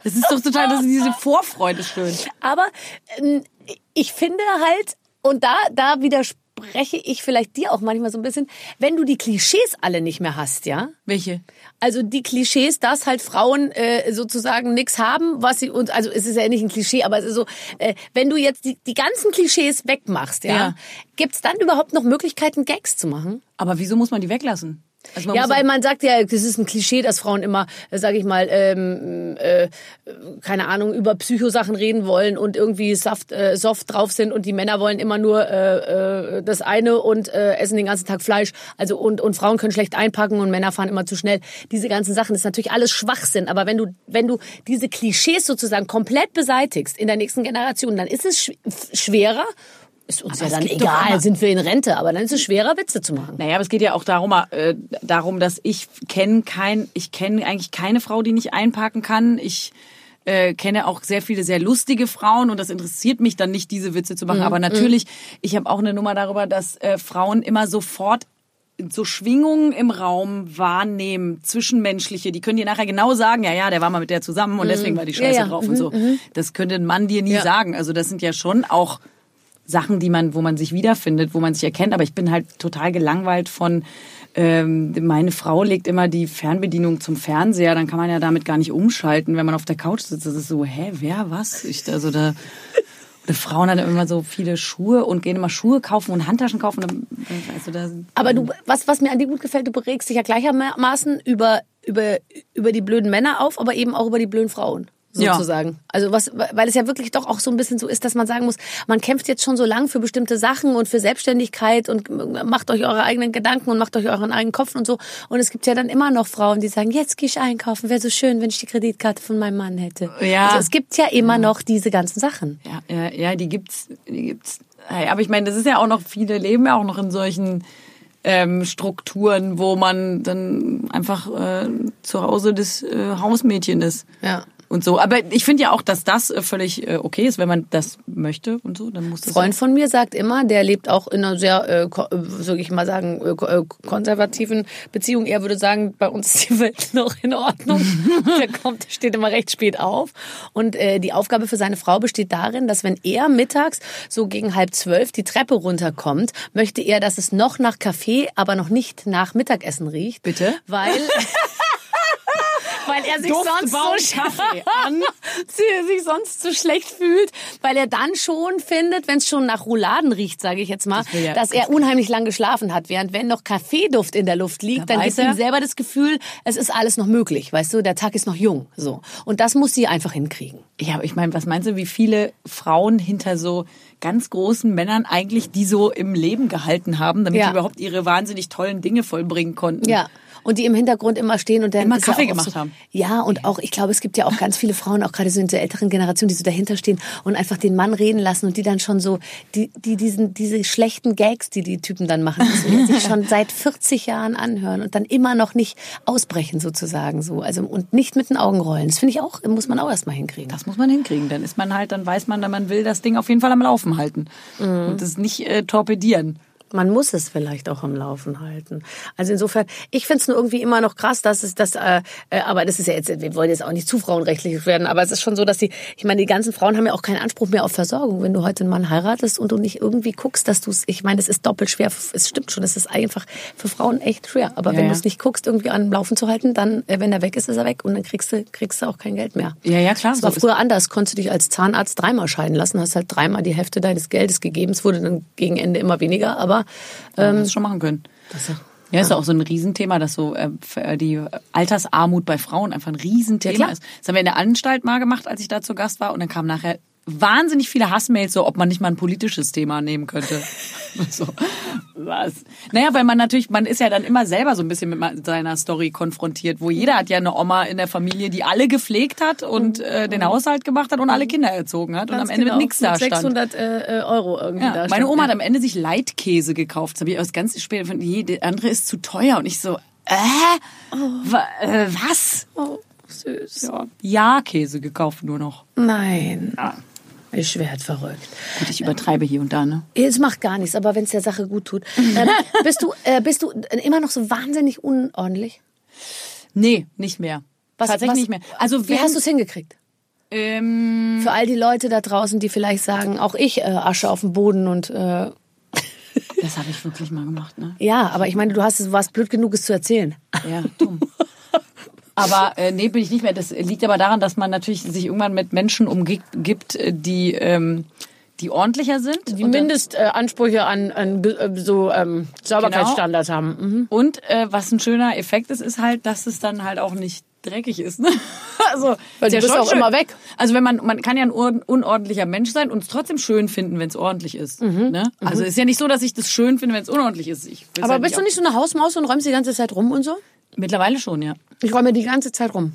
Speaker 4: Das ist doch total, das ist diese Vorfreude schön.
Speaker 2: Aber ähm, ich finde halt, und da, da widerspreche ich vielleicht dir auch manchmal so ein bisschen, wenn du die Klischees alle nicht mehr hast, ja?
Speaker 4: Welche?
Speaker 2: Also die Klischees, dass halt Frauen äh, sozusagen nichts haben, was sie und also es ist ja nicht ein Klischee, aber es ist so, äh, wenn du jetzt die, die ganzen Klischees wegmachst, ja,
Speaker 4: Ja.
Speaker 2: gibt's dann überhaupt noch Möglichkeiten, Gags zu machen?
Speaker 4: Aber wieso muss man die weglassen? Also man
Speaker 2: Ja, weil man sagt ja, das ist ein Klischee, dass Frauen immer, sage ich mal, ähm, äh, keine Ahnung, über Psychosachen reden wollen und irgendwie soft, äh, soft drauf sind und die Männer wollen immer nur äh, äh, das eine und äh, essen den ganzen Tag Fleisch. Also und und Frauen können schlecht einpacken und Männer fahren immer zu schnell. Diese ganzen Sachen das ist natürlich alles Schwachsinn. Aber wenn du wenn du diese Klischees sozusagen komplett beseitigst in der nächsten Generation, dann ist es sch schwerer. Ist uns
Speaker 4: Aber
Speaker 2: ja dann egal, sind wir in Rente, aber dann ist es schwerer, Witze zu machen.
Speaker 4: Naja, aber es geht ja auch darum, äh, darum, dass ich kenne kein, ich kenne eigentlich keine Frau, die nicht einparken kann. Ich äh, kenne auch sehr viele sehr lustige Frauen und das interessiert mich dann nicht, diese Witze zu machen. Aber natürlich, ich habe auch eine Nummer darüber, dass äh, Frauen immer sofort so Schwingungen im Raum wahrnehmen, zwischenmenschliche, die können dir nachher genau sagen, ja, ja, der war mal mit der zusammen und deswegen war die Scheiße
Speaker 2: Ja, ja.
Speaker 4: drauf und so. Das könnte ein Mann dir nie
Speaker 2: Ja.
Speaker 4: sagen. Also das sind ja schon auch Sachen, die man, wo man sich wiederfindet, wo man sich erkennt. Aber ich bin halt total gelangweilt von, ähm, meine Frau legt immer die Fernbedienung zum Fernseher, dann kann man ja damit gar nicht umschalten, wenn man auf der Couch sitzt. Das ist so, hä, wer, was? Ich, also da, die Frauen haben immer so viele Schuhe und gehen immer Schuhe kaufen und Handtaschen kaufen. Dann, Also da,
Speaker 2: Aber du, was, was mir an dir gut gefällt, du beregst dich ja gleichermaßen über, über, über die blöden Männer auf, aber eben auch über die blöden Frauen.
Speaker 4: Ja.
Speaker 2: Sozusagen. Also was, weil es ja wirklich doch auch so ein bisschen so ist, dass man sagen muss, man kämpft jetzt schon so lang für bestimmte Sachen und für Selbstständigkeit und macht euch eure eigenen Gedanken und macht euch euren eigenen Kopf und so. Und es gibt ja dann immer noch Frauen, die sagen, jetzt gehe ich einkaufen, wäre so schön, wenn ich die Kreditkarte von meinem Mann hätte.
Speaker 4: Ja.
Speaker 2: Also es gibt ja immer noch diese ganzen Sachen.
Speaker 4: Ja, ja, ja, die gibt's, die gibt's. Aber ich meine, das ist ja auch noch, viele leben ja auch noch in solchen ähm, Strukturen, wo man dann einfach äh, zu Hause das äh, Hausmädchen ist.
Speaker 2: Ja.
Speaker 4: Und so. Aber ich finde ja auch, dass das äh, völlig äh, okay ist, wenn man das möchte und so, dann muss das.
Speaker 2: Freund von mir sagt immer, der lebt auch in einer sehr, äh, äh, soll ich mal sagen, äh, ko- konservativen Beziehung. Er würde sagen, bei uns ist die Welt noch in Ordnung. der kommt, steht immer recht spät auf. Und äh, die Aufgabe für seine Frau besteht darin, dass wenn er mittags so gegen halb zwölf die Treppe runterkommt, möchte er, dass es noch nach Kaffee, aber noch nicht nach Mittagessen riecht.
Speaker 4: Bitte?
Speaker 2: Weil... Weil er sich sonst so
Speaker 4: an.
Speaker 2: sich sonst so schlecht fühlt, weil er dann schon findet, wenn es schon nach Rouladen riecht, sage ich jetzt mal,
Speaker 4: will ja-
Speaker 2: dass er unheimlich lang geschlafen hat. Während wenn noch Kaffeeduft in der Luft liegt,
Speaker 4: Da
Speaker 2: dann gibt ihm
Speaker 4: er-
Speaker 2: selber das Gefühl, es ist alles noch möglich, weißt du, der Tag ist noch jung, so. Und das muss sie einfach hinkriegen.
Speaker 4: Ja, aber ich meine, was meinst du, wie viele Frauen hinter so ganz großen Männern eigentlich die so im Leben gehalten haben, damit
Speaker 2: Ja.
Speaker 4: die überhaupt ihre wahnsinnig tollen Dinge vollbringen konnten?
Speaker 2: Ja. Und die im Hintergrund immer stehen und dann
Speaker 4: Immer
Speaker 2: ja
Speaker 4: Kaffee
Speaker 2: auch
Speaker 4: gemacht
Speaker 2: so,
Speaker 4: haben.
Speaker 2: Ja, und auch, ich glaube, es gibt ja auch ganz viele Frauen, auch gerade so in der älteren Generation, die so dahinter stehen und einfach den Mann reden lassen und die dann schon so, die, die diesen, diese schlechten Gags, die die Typen dann machen, die sich schon seit 40 Jahren anhören und dann immer noch nicht ausbrechen sozusagen so. Also, und nicht mit den Augen rollen. Das finde ich auch, muss man auch erstmal hinkriegen.
Speaker 4: Das muss man hinkriegen. Dann ist man halt, dann weiß man, man will das Ding auf jeden Fall am Laufen halten.
Speaker 2: Mhm.
Speaker 4: Und das nicht äh, torpedieren.
Speaker 2: Man muss es vielleicht auch am Laufen halten. Also insofern, ich finde es nur irgendwie immer noch krass, dass es das, äh, äh, aber das ist ja jetzt, wir wollen jetzt auch nicht zu frauenrechtlich werden, aber es ist schon so, dass die, ich meine, die ganzen Frauen haben ja auch keinen Anspruch mehr auf Versorgung. Wenn du heute einen Mann heiratest und du nicht irgendwie guckst, dass du es, ich meine, es ist doppelt schwer, es stimmt schon, es ist einfach für Frauen echt schwer. Aber
Speaker 4: Ja,
Speaker 2: wenn
Speaker 4: ja.
Speaker 2: du es nicht guckst, irgendwie an Laufen zu halten, dann, äh, wenn er weg ist, ist er weg und dann kriegst du, kriegst du auch kein Geld mehr.
Speaker 4: Ja, ja, klar,
Speaker 2: Das war
Speaker 4: so
Speaker 2: früher anders. Konntest du dich als Zahnarzt dreimal scheiden lassen, hast halt dreimal die Hälfte deines Geldes gegeben. Es wurde dann gegen Ende immer weniger, aber
Speaker 4: Ähm, das schon machen können.
Speaker 2: das,
Speaker 4: Ja, ist ja auch so ein Riesenthema, dass so äh, äh, die Altersarmut bei Frauen einfach ein Riesenthema
Speaker 2: Ja,
Speaker 4: ist. Das haben wir in der Anstalt mal gemacht, als ich da zu Gast war. Und dann kamen nachher wahnsinnig viele Hassmails, so ob man nicht mal ein politisches Thema nehmen könnte. so, was? Naja, weil man natürlich, man ist ja dann immer selber so ein bisschen mit seiner Story konfrontiert, wo jeder hat ja eine Oma in der Familie, die alle gepflegt hat und äh, den Haushalt gemacht hat und alle Kinder erzogen hat und am
Speaker 2: Ganz
Speaker 4: Ende
Speaker 2: genau.
Speaker 4: mit nichts da stand.
Speaker 2: 600 äh, äh, Euro irgendwie
Speaker 4: Ja,
Speaker 2: da
Speaker 4: meine. Oma hat am Ende sich Leitkäse gekauft. Das habe ich aus ganz spät von, je, der andere ist zu teuer. Und ich so, äh, wa, äh was?
Speaker 2: Oh, süß.
Speaker 4: Ja, ja, Käse gekauft nur noch.
Speaker 2: Nein.
Speaker 4: Ja.
Speaker 2: Ich werd verrückt.
Speaker 4: Gut, ich übertreibe hier und da, ne?
Speaker 2: Es macht gar nichts, aber wenn es der Sache gut tut. Ähm, bist du äh, bist du immer noch so wahnsinnig unordentlich?
Speaker 4: Nee, nicht mehr. Tatsächlich
Speaker 2: was-
Speaker 4: nicht mehr. Also
Speaker 2: Wie hast du es hingekriegt?
Speaker 4: ähm,
Speaker 2: Für all die Leute da draußen, die vielleicht sagen, auch ich äh, Asche auf dem Boden und äh,
Speaker 4: das habe ich wirklich mal gemacht, ne?
Speaker 2: ja, aber ich meine, du hast es warst blöd genug, es zu erzählen.
Speaker 4: Ja, dumm. Aber äh, nee, bin ich nicht mehr. Das liegt aber daran, dass man natürlich sich irgendwann mit Menschen umgibt, äh, die, ähm, die ordentlicher sind.
Speaker 2: Die Mindestansprüche an, an äh, so ähm, Sauberkeitsstandards haben. Mhm.
Speaker 4: Und äh, was ein schöner Effekt ist, ist halt, dass es dann halt auch nicht dreckig ist. Ne? Also,
Speaker 2: Weil
Speaker 4: ist
Speaker 2: du bist
Speaker 4: schon
Speaker 2: auch immer weg.
Speaker 4: Also wenn man man kann ja ein unordentlicher Mensch sein und es trotzdem schön finden, wenn es ordentlich ist. Ne? Also ist ja nicht so, dass ich das schön finde, wenn es unordentlich ist.
Speaker 2: Aber
Speaker 4: halt
Speaker 2: bist du nicht so eine Hausmaus und räumst die ganze Zeit rum und so?
Speaker 4: Mittlerweile schon, ja.
Speaker 2: Ich räume die ganze Zeit rum.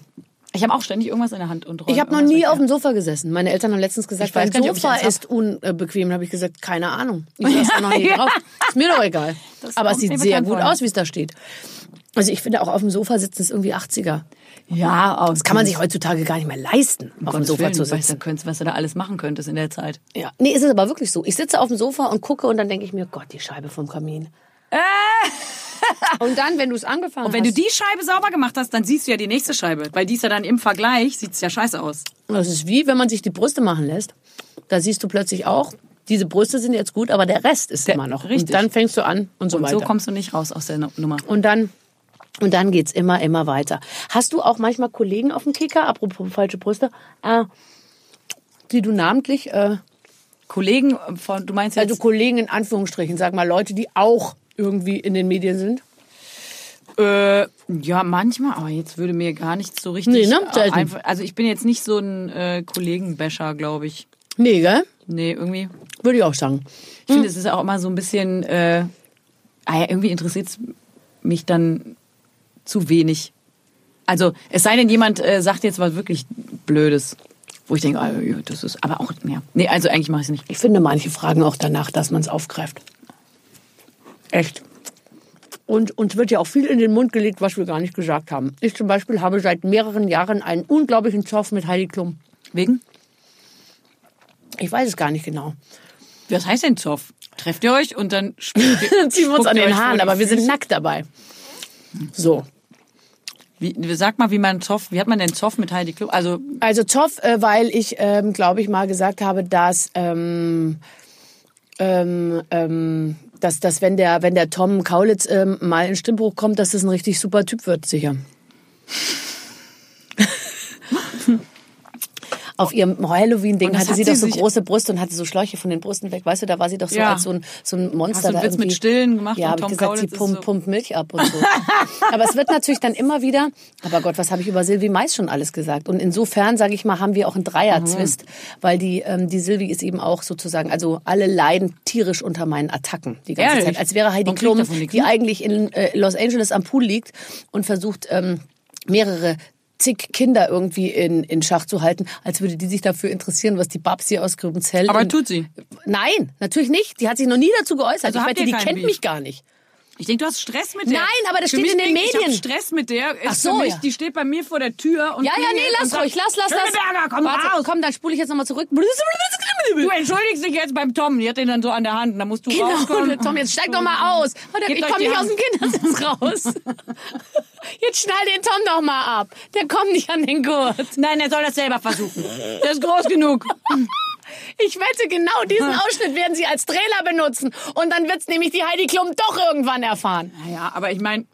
Speaker 4: Ich habe auch ständig irgendwas in der Hand und räume
Speaker 2: Ich habe noch nie auf dem Sofa gesessen. Meine Eltern haben letztens gesagt,
Speaker 4: ob ich
Speaker 2: Sofa ist unbequem. Da habe ich gesagt, keine Ahnung. Ich saß da noch nie drauf. Ist mir doch egal.
Speaker 4: Das
Speaker 2: Aber es sieht sehr gut aus, wie es da steht. Also ich finde auch auf dem Sofa sitzen ist irgendwie 80er.
Speaker 4: Ja,
Speaker 2: Das kann man sich heutzutage gar nicht mehr leisten, auf dem Sofa zu
Speaker 4: Weißt, du,
Speaker 2: sitzen.
Speaker 4: könntest, was du da alles machen könntest in der Zeit.
Speaker 2: Ja. Nee, ist es aber wirklich so. Ich sitze auf dem Sofa und gucke und dann denke ich mir, Gott, die Scheibe vom Kamin. und dann, wenn du es angefangen
Speaker 4: Und wenn
Speaker 2: hast.
Speaker 4: du die Scheibe sauber gemacht hast, dann siehst du ja die nächste Scheibe. Weil die ist ja dann im Vergleich, sieht's ja scheiße aus.
Speaker 2: Das ist wie, wenn man sich die Brüste machen lässt. Da siehst du plötzlich auch, diese Brüste sind jetzt gut, aber der Rest ist
Speaker 4: Der-
Speaker 2: immer noch.
Speaker 4: richtig.
Speaker 2: Und dann fängst du an und so
Speaker 4: Und
Speaker 2: weiter.
Speaker 4: so kommst du nicht raus aus der Nu- Nummer.
Speaker 2: und dann, und dann geht's immer, immer weiter. Hast du auch manchmal Kollegen auf dem Kicker, apropos falsche Brüste, äh, die du namentlich, äh,
Speaker 4: Kollegen von, du meinst jetzt,
Speaker 2: also Kollegen in Anführungsstrichen, sag mal Leute, die auch irgendwie in den Medien sind?
Speaker 4: äh, ja, manchmal, aber jetzt würde mir gar nichts so richtig.
Speaker 2: Nee, ne?
Speaker 4: Einfach, also ich bin jetzt nicht so ein äh, Kollegenbäscher, glaube ich.
Speaker 2: Nee, gell?
Speaker 4: Nee, irgendwie.
Speaker 2: Würde ich auch sagen.
Speaker 4: Ich finde, es ist auch immer so ein bisschen, äh, ah ja, irgendwie interessiert es mich dann zu wenig. Also, es sei denn, jemand äh, sagt jetzt was wirklich Blödes, wo ich denke, ah, das ist, aber auch, ja. Nee, also eigentlich mache ich es nicht.
Speaker 2: Ich finde, manche fragen auch danach, dass man es aufgreift. Echt. Und uns wird ja auch viel in den Mund gelegt, was wir gar nicht gesagt haben. Ich zum Beispiel habe seit mehreren Jahren einen unglaublichen Zoff mit Heidi Klum.
Speaker 4: Wegen?
Speaker 2: Ich weiß es gar nicht genau.
Speaker 4: Was heißt denn Zoff? Trefft ihr euch und dann spielt
Speaker 2: Dann ziehen wir uns an
Speaker 4: ihr
Speaker 2: den Haaren, aber wir sind nackt dabei. So.
Speaker 4: Wie, sag mal, wie man Zoff, wie hat man denn Zoff mit Heidi Klum? Also,
Speaker 2: Also Zoff, äh, weil ich, ähm, glaube ich, mal gesagt habe, dass, ähm, ähm, ähm, dass, dass wenn der, wenn der Tom Kaulitz ähm, mal in Stimmbruch kommt, dass das ein richtig super Typ wird, sicher. Auf ihrem Halloween-Ding hatte
Speaker 4: hat
Speaker 2: sie
Speaker 4: sie
Speaker 2: doch so große Brüste und hatte so Schläuche von den Brüsten weg. Weißt du, da war sie doch so
Speaker 4: Ja.
Speaker 2: als so ein, so ein Monster.
Speaker 4: Hast du einen
Speaker 2: da
Speaker 4: Witz mit. Stillen gemacht
Speaker 2: Ja,
Speaker 4: und
Speaker 2: habe ich gesagt, sie
Speaker 4: Kaulitz
Speaker 2: pumpt,
Speaker 4: so-
Speaker 2: pumpt Milch ab und so. Aber es wird natürlich dann immer wieder, aber Gott, was habe ich über Silvi Mais schon alles gesagt? Und insofern, sage ich mal, haben wir auch einen Dreier-Zwist, weil die, ähm, die Silvi ist eben auch sozusagen, also alle leiden tierisch unter meinen Attacken die ganze
Speaker 4: Ehrlich?
Speaker 2: Zeit. Als wäre Heidi Klum, die eigentlich in äh, Los Angeles am Pool liegt und versucht, ähm, mehrere zig Kinder irgendwie in, in Schach zu halten, als würde die sich dafür interessieren, was die Babsi aus Grübenzell...
Speaker 4: Aber tut sie.
Speaker 2: Nein, natürlich nicht. Die hat sich noch nie dazu geäußert.
Speaker 4: Also
Speaker 2: ich wette, die kennt
Speaker 4: Beef?
Speaker 2: mich gar nicht.
Speaker 4: Ich denke, du hast Stress mit der.
Speaker 2: Nein, aber das
Speaker 4: Für
Speaker 2: steht in den
Speaker 4: klingt, Ich
Speaker 2: Medien.
Speaker 4: hab Stress mit der. Ist
Speaker 2: Ach so,
Speaker 4: mich,
Speaker 2: ja.
Speaker 4: Die steht bei mir vor der Tür und
Speaker 2: Ja, ja, nee, lass ruhig, lass, lass, lass.
Speaker 4: Komm
Speaker 2: Warte,
Speaker 4: raus.
Speaker 2: komm, dann spule ich jetzt nochmal zurück.
Speaker 4: Du entschuldigst dich jetzt beim Tom. Die hat den dann so an der Hand. Da musst du
Speaker 2: Genau,
Speaker 4: rauskommen.
Speaker 2: Tom, jetzt steig doch mal aus. Warte, ich komme nicht aus dem Kindersitz raus. Jetzt schnall den Tom doch mal ab. Der kommt nicht an den Gurt.
Speaker 4: Nein, er soll das selber versuchen. Der ist groß genug.
Speaker 2: Ich wette, genau diesen Ausschnitt werden sie als Trailer benutzen. Und dann wird's nämlich die Heidi Klum doch irgendwann erfahren,
Speaker 4: Naja, aber ich meine,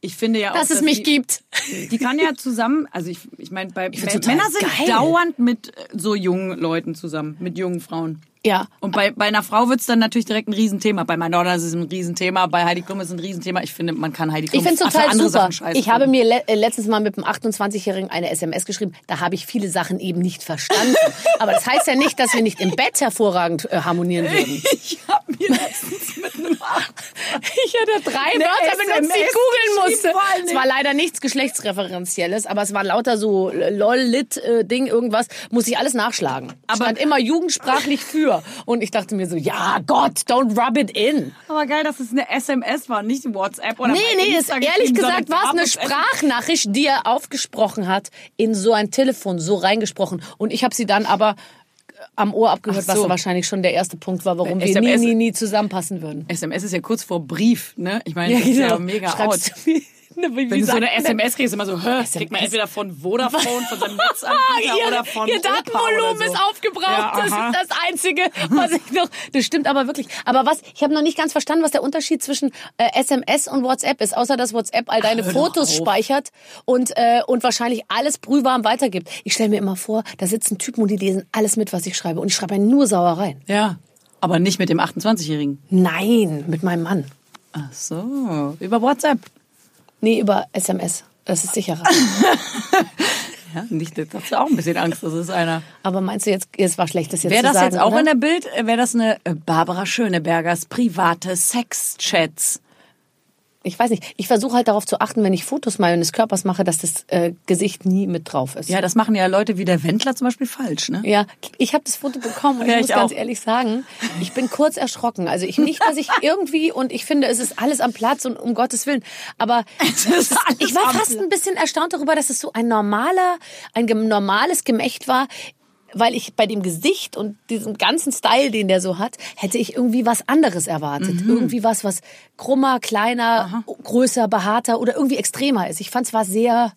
Speaker 4: ich finde ja auch,
Speaker 2: dass es mich
Speaker 4: die,
Speaker 2: gibt.
Speaker 4: Die kann ja zusammen, also ich, ich meine, bei
Speaker 2: total
Speaker 4: Männer sind
Speaker 2: geil.
Speaker 4: dauernd mit äh, so jungen Leuten zusammen, mit jungen Frauen.
Speaker 2: Ja.
Speaker 4: Und bei, bei einer Frau wird's dann natürlich direkt ein Riesenthema. Bei Madonna ist es ein Riesenthema, bei Heidi Klum ist es ein Riesenthema. Ich finde, man kann Heidi Klum
Speaker 2: Ich finde es
Speaker 4: für
Speaker 2: total
Speaker 4: andere
Speaker 2: super.
Speaker 4: Sachen scheiße
Speaker 2: Ich habe mir le äh, letztens mal mit einem 28-Jährigen eine SMS geschrieben. Da habe ich viele Sachen eben nicht verstanden. Aber das heißt ja nicht, dass wir nicht im Bett hervorragend äh, harmonieren würden.
Speaker 4: Ich habe mir letztens mit einem
Speaker 2: Ich hatte drei
Speaker 4: Eine
Speaker 2: Wörter benutzt, die ich googeln musste. Es war leider nichts Geschlechtsreferenzielles, aber es war lauter so lol, lit, äh, irgendwas. Muss ich alles nachschlagen.
Speaker 4: Aber-
Speaker 2: Stand immer jugendsprachlich für. Und ich dachte mir so, ja Gott, don't rub it in.
Speaker 4: Aber geil, dass es eine SMS war, nicht WhatsApp oder
Speaker 2: Nee, nee,
Speaker 4: Insta
Speaker 2: ehrlich gesagt war es eine Sprachnachricht, die er aufgesprochen hat, in so ein Telefon, so reingesprochen. Und ich habe sie dann aber äh, am Ohr abgehört,
Speaker 4: so.
Speaker 2: was wahrscheinlich schon der erste Punkt war, warum wir nie,
Speaker 4: SMS
Speaker 2: nie, nie zusammenpassen würden.
Speaker 4: SMS ist ja kurz vor Brief, ne? Ich meine, das ist ja mega out.
Speaker 2: genau. Schreibst du wie, ne, wie,
Speaker 4: Wenn du so eine? SMS kriegst, immer so, hä, kriegt man entweder von Vodafone, von seinem Netzanbieter
Speaker 2: ihr,
Speaker 4: oder von
Speaker 2: ihr Datenvolumen
Speaker 4: so.
Speaker 2: ist aufgebraucht.
Speaker 4: Ja,
Speaker 2: das ist das Einzige, was ich noch. Das stimmt aber wirklich. Aber was? Ich habe noch nicht ganz verstanden, was der Unterschied zwischen äh, SMS und WhatsApp ist, außer dass WhatsApp all deine
Speaker 4: hör doch
Speaker 2: Fotos speichert und äh, und wahrscheinlich alles brühwarm weitergibt. Ich stelle mir immer vor, da sitzen Typen und die lesen alles mit, was ich schreibe und ich schreibe nur Sauereien.
Speaker 4: Ja, aber nicht mit dem 28-Jährigen.
Speaker 2: Nein, mit meinem Mann.
Speaker 4: Ach so, über WhatsApp.
Speaker 2: Nee, über SMS. Das ist sicherer.
Speaker 4: Ja, nicht, das hast du auch ein bisschen Angst, das ist einer.
Speaker 2: Aber meinst du jetzt, es war schlecht, das jetzt
Speaker 4: Wäre das
Speaker 2: sagen,
Speaker 4: jetzt auch
Speaker 2: oder?
Speaker 4: in der Bild, wäre das eine äh, Barbara Schönebergers private Sexchats?
Speaker 2: Ich weiß nicht. Ich versuche halt darauf zu achten, wenn ich Fotos meines Körpers mache, dass das äh, Gesicht nie mit drauf ist.
Speaker 4: Ja, das machen ja Leute wie der Wendler zum Beispiel falsch, ne?
Speaker 2: Ja, ich habe das Foto bekommen und
Speaker 4: Ja,
Speaker 2: ich muss
Speaker 4: ich
Speaker 2: ganz ehrlich sagen, ich bin kurz erschrocken. Also ich nicht, dass ich irgendwie und ich finde, es ist alles am Platz und um Gottes Willen. Aber ich war fast ein bisschen erstaunt darüber, dass es so ein normaler, ein normales Gemächt war. Weil ich bei dem Gesicht und diesem ganzen Style, den der so hat, hätte ich irgendwie was anderes erwartet.
Speaker 4: Mhm.
Speaker 2: Irgendwie was, was krummer, kleiner, größer, behaarter oder irgendwie extremer ist. Ich fand es war sehr,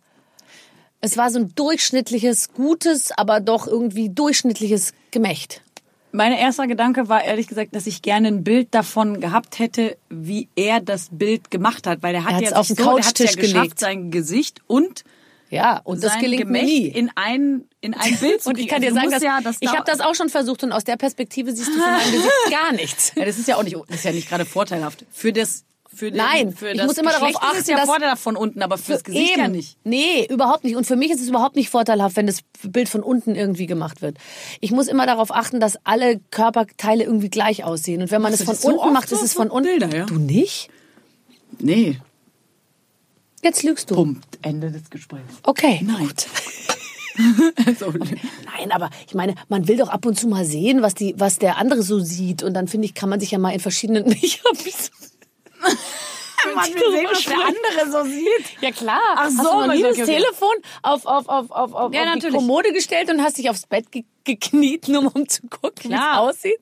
Speaker 2: es war so ein durchschnittliches, gutes, aber doch irgendwie durchschnittliches Gemächt.
Speaker 4: Mein erster Gedanke war ehrlich gesagt, dass ich gerne ein Bild davon gehabt hätte, wie er das Bild gemacht hat, weil der hat
Speaker 2: Er
Speaker 4: ja
Speaker 2: auf den
Speaker 4: so, hat's ja
Speaker 2: Couchtisch
Speaker 4: geschafft,
Speaker 2: gelegt.
Speaker 4: sein Gesicht und
Speaker 2: Ja, und das gelingt mir
Speaker 4: Gemächt
Speaker 2: nie.
Speaker 4: in ein in ein Bild zu
Speaker 2: und ich kann dir
Speaker 4: Also
Speaker 2: sagen, dass,
Speaker 4: ja, das
Speaker 2: ich habe das auch schon versucht und aus der Perspektive siehst du von meinem Gesicht gar nichts.
Speaker 4: Ja, das ist ja auch nicht, das ist ja nicht gerade vorteilhaft für das. Für den,
Speaker 2: Nein,
Speaker 4: für
Speaker 2: ich
Speaker 4: das
Speaker 2: muss immer darauf
Speaker 4: Geschlecht ist es
Speaker 2: achten,
Speaker 4: ja
Speaker 2: dass-
Speaker 4: vorteilhaft von unten, aber fürs Gesicht
Speaker 2: Eben.
Speaker 4: ja nicht.
Speaker 2: Nee, überhaupt nicht. Und für mich ist es überhaupt nicht vorteilhaft, wenn das Bild von unten irgendwie gemacht wird. Ich muss immer darauf achten, dass alle Körperteile irgendwie gleich aussehen. Und wenn man es von
Speaker 4: so
Speaker 2: unten
Speaker 4: oft
Speaker 2: macht,
Speaker 4: so
Speaker 2: ist es von unten.
Speaker 4: Bilder, ja?
Speaker 2: Du nicht?
Speaker 4: Nee.
Speaker 2: Jetzt lügst du.
Speaker 4: Punkt. Ende des Gesprächs.
Speaker 2: Okay.
Speaker 4: Nein. so,
Speaker 2: Nein, aber ich meine, man will doch ab und zu mal sehen, was die, was der andere so sieht. Und dann finde ich, kann man sich ja mal in verschiedenen. Ich hab
Speaker 4: man will sehen, was der andere so sieht.
Speaker 2: Ja klar.
Speaker 4: Ach
Speaker 2: hast
Speaker 4: so,
Speaker 2: du noch nie das. Telefon auf, auf, auf, auf, auf,
Speaker 4: Ja,
Speaker 2: auf die. Kommode gestellt und hast dich aufs Bett ge gekniet, nur um zu gucken, wie es aussieht?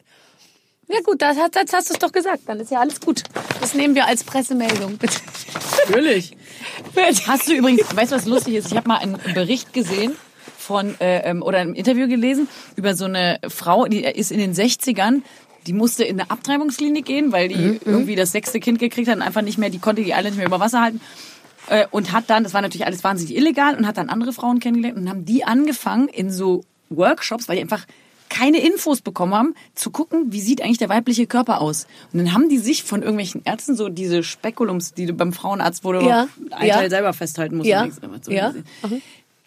Speaker 2: Ja gut, das, das hast du es doch gesagt. Dann ist ja alles gut. Das nehmen wir als Pressemeldung. Bitte.
Speaker 4: Natürlich. Hast du übrigens, weißt du, was lustig ist? Ich habe mal einen Bericht gesehen von äh, ähm, oder ein Interview gelesen über so eine Frau, die ist in den 60ern, die musste in eine Abtreibungsklinik gehen, weil die irgendwie das sechste Kind gekriegt hat und einfach nicht mehr, die konnte die alle nicht mehr über Wasser halten. Äh, Und hat dann, das war natürlich alles wahnsinnig illegal, und hat dann andere Frauen kennengelernt und haben die angefangen, in so Workshops, weil die einfach keine Infos bekommen haben, zu gucken, wie sieht eigentlich der weibliche Körper aus. Und dann haben die sich von irgendwelchen Ärzten so diese Spekulums, die du beim Frauenarzt, wo du
Speaker 2: Ja,
Speaker 4: ein
Speaker 2: ja.
Speaker 4: Teil selber festhalten musst.
Speaker 2: Ja,
Speaker 4: so,
Speaker 2: ja.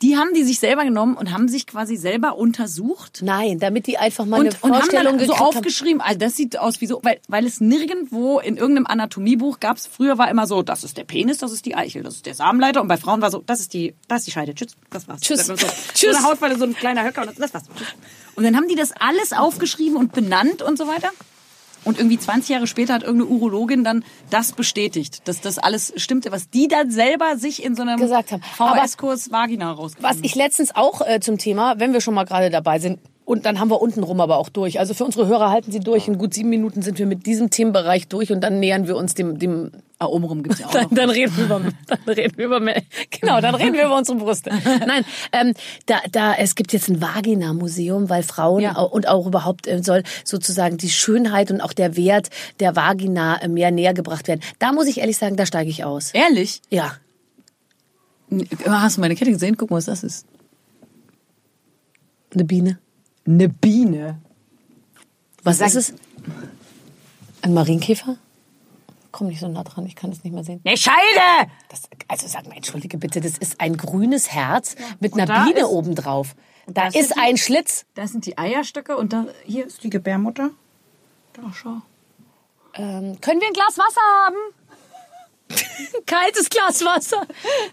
Speaker 4: Die haben die sich selber genommen und haben sich quasi selber untersucht
Speaker 2: Nein, damit die einfach mal eine
Speaker 4: und, und haben
Speaker 2: Vorstellung
Speaker 4: dann so
Speaker 2: gekriegt haben.
Speaker 4: aufgeschrieben, also das sieht aus wie so, weil, weil es nirgendwo in irgendeinem Anatomiebuch gab es, früher war immer so, das ist der Penis, das ist die Eichel, das ist der Samenleiter und bei Frauen war so, das ist die, das ist die Scheide, tschüss, das war's.
Speaker 2: Tschüss.
Speaker 4: So,
Speaker 2: Tschüss.
Speaker 4: So eine Hautfalle, so ein kleiner Höcker und das, das war's. Und dann haben die das alles aufgeschrieben und benannt und so weiter. Und irgendwie 20 Jahre später hat irgendeine Urologin dann das bestätigt, dass das alles stimmte, was die dann selber sich in so einem VHS-Kurs Vagina rausgefunden
Speaker 2: Was ich letztens auch äh, zum Thema, wenn wir schon mal gerade dabei sind, und dann haben wir unten rum aber auch durch. Also für unsere Hörer halten Sie durch. In gut sieben Minuten sind wir mit diesem Themenbereich durch und dann nähern wir uns dem, dem
Speaker 4: Ah, obenrum gibt's ja auch
Speaker 2: dann,
Speaker 4: noch.
Speaker 2: dann reden wir über, dann reden wir über, genau, dann reden wir über unsere Brüste. Nein, ähm, da, da, es gibt jetzt ein Vagina-Museum, weil Frauen
Speaker 4: Ja.
Speaker 2: au- und auch überhaupt äh, soll sozusagen die Schönheit und auch der Wert der Vagina äh, mehr näher gebracht werden. Da muss ich ehrlich sagen, da steige ich aus.
Speaker 4: Ehrlich?
Speaker 2: Ja.
Speaker 4: Hast du meine Kette gesehen? Guck mal, was das ist.
Speaker 2: Eine Biene.
Speaker 4: Eine Biene.
Speaker 2: Was
Speaker 4: Sag-
Speaker 2: ist es? Ein Marienkäfer? Komm nicht so nah dran, ich kann es nicht mehr sehen.
Speaker 4: Eine Scheide!
Speaker 2: Das, also sag mal, entschuldige bitte, das ist ein grünes Herz mit
Speaker 4: Und
Speaker 2: einer
Speaker 4: da
Speaker 2: Biene
Speaker 4: ist-
Speaker 2: obendrauf. Da
Speaker 4: da
Speaker 2: ist
Speaker 4: die-
Speaker 2: ein Schlitz.
Speaker 4: Das sind die Eierstöcke und da, hier ist die Gebärmutter. Da, schau.
Speaker 2: Ähm, können wir ein Glas Wasser haben? Kaltes Glas Wasser.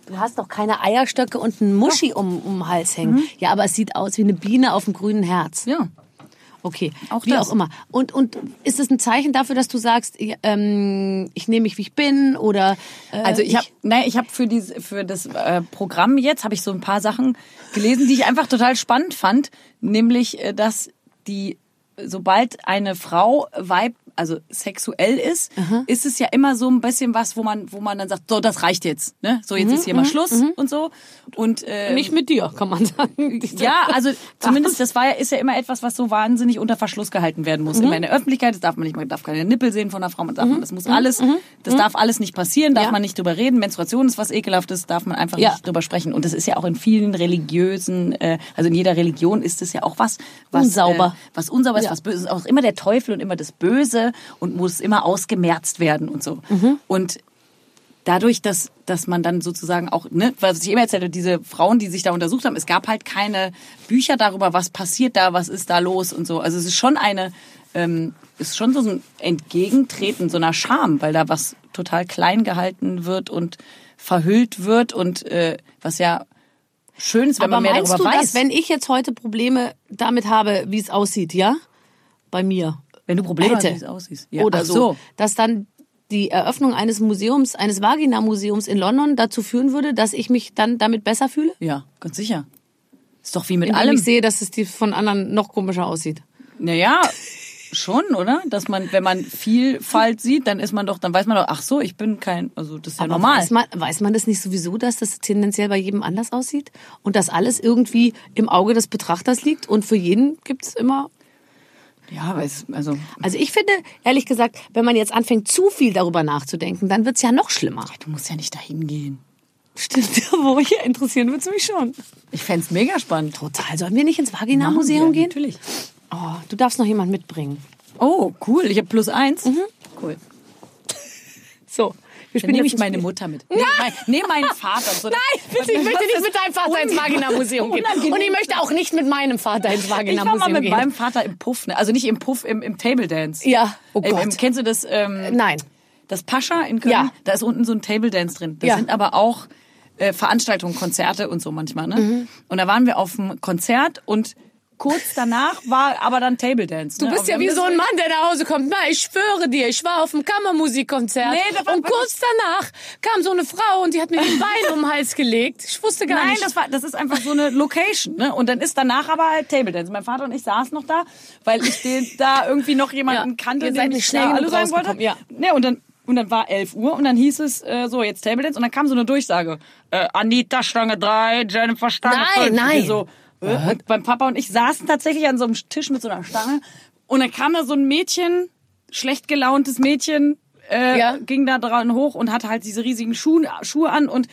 Speaker 2: Du hast doch keine Eierstöcke und einen Muschi um, um den Hals hängen. Ja, aber es sieht aus wie eine Biene auf dem grünen Herz.
Speaker 4: Ja.
Speaker 2: Okay,
Speaker 4: Auch
Speaker 2: wie
Speaker 4: das.
Speaker 2: auch immer. Und, und ist es ein Zeichen dafür, dass du sagst, ähm, ich nehme mich, wie ich bin? Oder äh,
Speaker 4: Also ich habe, nein, ich habe für für das äh, Programm jetzt habe ich so ein paar Sachen gelesen, die ich einfach total spannend fand, nämlich, äh, dass die, sobald eine Frau Weib, also sexuell ist, ist es ja immer so ein bisschen was, wo man, wo man dann sagt, so das reicht jetzt, ne? So jetzt ist hier mal Schluss und so und äh,
Speaker 2: nicht mit dir, kann man sagen.
Speaker 4: Ja, also zumindest das war ja, ist ja immer etwas, was so wahnsinnig unter Verschluss gehalten werden muss. Immer in der Öffentlichkeit, das darf man nicht, man darf keine Nippel sehen von einer Frau, man darf, das muss alles, das darf alles nicht passieren, darf
Speaker 2: Ja.
Speaker 4: man nicht drüber reden. Menstruation ist was ekelhaftes, darf man einfach
Speaker 2: Ja.
Speaker 4: nicht drüber sprechen. Und das ist ja auch in vielen religiösen, äh, also in jeder Religion ist es ja auch was, was
Speaker 2: Unsauber.
Speaker 4: Äh, was unsauber ist,
Speaker 2: Ja.
Speaker 4: was böse ist, auch immer der Teufel und immer das Böse und muss immer ausgemerzt werden und so.
Speaker 2: Mhm.
Speaker 4: Und dadurch, dass, dass man dann sozusagen auch, ne, was ich immer erzählte, diese Frauen, die sich da untersucht haben, es gab halt keine Bücher darüber, was passiert da, was ist da los und so. Also es ist schon eine, ähm, ist schon so ein Entgegentreten so einer Scham, weil da was total klein gehalten wird und verhüllt wird und äh, was ja schön ist, wenn
Speaker 2: Aber
Speaker 4: man mehr
Speaker 2: meinst
Speaker 4: darüber
Speaker 2: du,
Speaker 4: weiß.
Speaker 2: dass wenn ich jetzt heute Probleme damit habe, wie es aussieht, ja? Bei mir.
Speaker 4: Wenn du Probleme
Speaker 2: hätte.
Speaker 4: hast, wie es aussieht. Ja.
Speaker 2: Oder so.
Speaker 4: so.
Speaker 2: Dass dann die Eröffnung eines Museums, eines Vagina-Museums in London dazu führen würde, dass ich mich dann damit besser fühle?
Speaker 4: Ja, ganz sicher. Ist doch wie mit
Speaker 2: Indem
Speaker 4: allem.
Speaker 2: ich sehe, dass es die von anderen noch komischer aussieht.
Speaker 4: Naja, schon, oder? Dass man, wenn man Vielfalt sieht, dann ist man doch, dann weiß man doch, ach so, ich bin kein, also das ist ja normal.
Speaker 2: Weiß man, weiß man das nicht sowieso, dass das tendenziell bei jedem anders aussieht? Und dass alles irgendwie im Auge des Betrachters liegt und für jeden gibt's immer
Speaker 4: Ja, es, also,
Speaker 2: Also ich finde, ehrlich gesagt, wenn man jetzt anfängt, zu viel darüber nachzudenken, dann wird's ja noch schlimmer.
Speaker 4: du musst ja nicht dahin gehen.
Speaker 2: Stimmt, wo hier interessieren wird's mich schon.
Speaker 4: Ich fänd's mega spannend.
Speaker 2: Total. Sollen wir nicht ins Vagina-Museum gehen?
Speaker 4: Natürlich.
Speaker 2: Oh, du darfst noch jemand mitbringen.
Speaker 4: Oh, cool. Ich habe plus eins. Cool.
Speaker 2: So,
Speaker 4: Dann nehme ich
Speaker 2: jetzt
Speaker 4: meine. Mutter mit. Nee, mein, nee, meinen Vater. So,
Speaker 2: Nein, bitte, ich möchte nicht mit deinem Vater ins Vagina-Museum gehen.
Speaker 4: Unangenehm.
Speaker 2: Und ich möchte auch nicht mit meinem Vater ins
Speaker 4: Ich war mal mit
Speaker 2: gehen.
Speaker 4: meinem Vater im Puff, ne? also nicht im Puff, im, im Table Dance.
Speaker 2: Ja, oh
Speaker 4: im-
Speaker 2: Gott.
Speaker 4: kennst du das? Ähm,
Speaker 2: Nein.
Speaker 4: Das Pascha in Köln,
Speaker 2: Ja.
Speaker 4: da ist unten so ein Table Dance drin. Da
Speaker 2: Ja.
Speaker 4: sind aber auch äh, Veranstaltungen, Konzerte und so manchmal. Ne?
Speaker 2: Mhm.
Speaker 4: Und da waren wir auf dem Konzert und kurz danach war aber dann Table Dance.
Speaker 2: Du
Speaker 4: ne?
Speaker 2: bist
Speaker 4: Und
Speaker 2: ja wie so ein Mann, der nach Hause kommt. Na, ich schwöre dir, ich war auf dem Kammermusikkonzert.
Speaker 4: Nee, das war
Speaker 2: und kurz danach kam so eine Frau und die hat mir die Beine um den Hals gelegt. Ich wusste gar
Speaker 4: Nein,
Speaker 2: nicht.
Speaker 4: das war, das ist einfach so eine Location, ne? Und dann ist danach aber halt Table Dance. Mein Vater und ich saßen noch da, weil ich den da irgendwie noch jemanden
Speaker 2: Ja,
Speaker 4: kannte, den
Speaker 2: seid
Speaker 4: ich
Speaker 2: nicht schnell
Speaker 4: Hallo sagen wollte.
Speaker 2: ja.
Speaker 4: Ne, und dann und dann war 11 Uhr und dann hieß es äh, so jetzt Table Dance und dann kam so eine Durchsage. Äh, Anita Stange 3, Jennifer Stange
Speaker 2: Nein,
Speaker 4: 5. Und
Speaker 2: nein.
Speaker 4: wir So, und beim Papa und ich saßen tatsächlich an so einem Tisch mit so einer Stange und dann kam da so ein Mädchen, schlecht gelauntes Mädchen, äh,
Speaker 2: Ja.
Speaker 4: ging da dran hoch und hatte halt diese riesigen Schuhe, Schuhe an und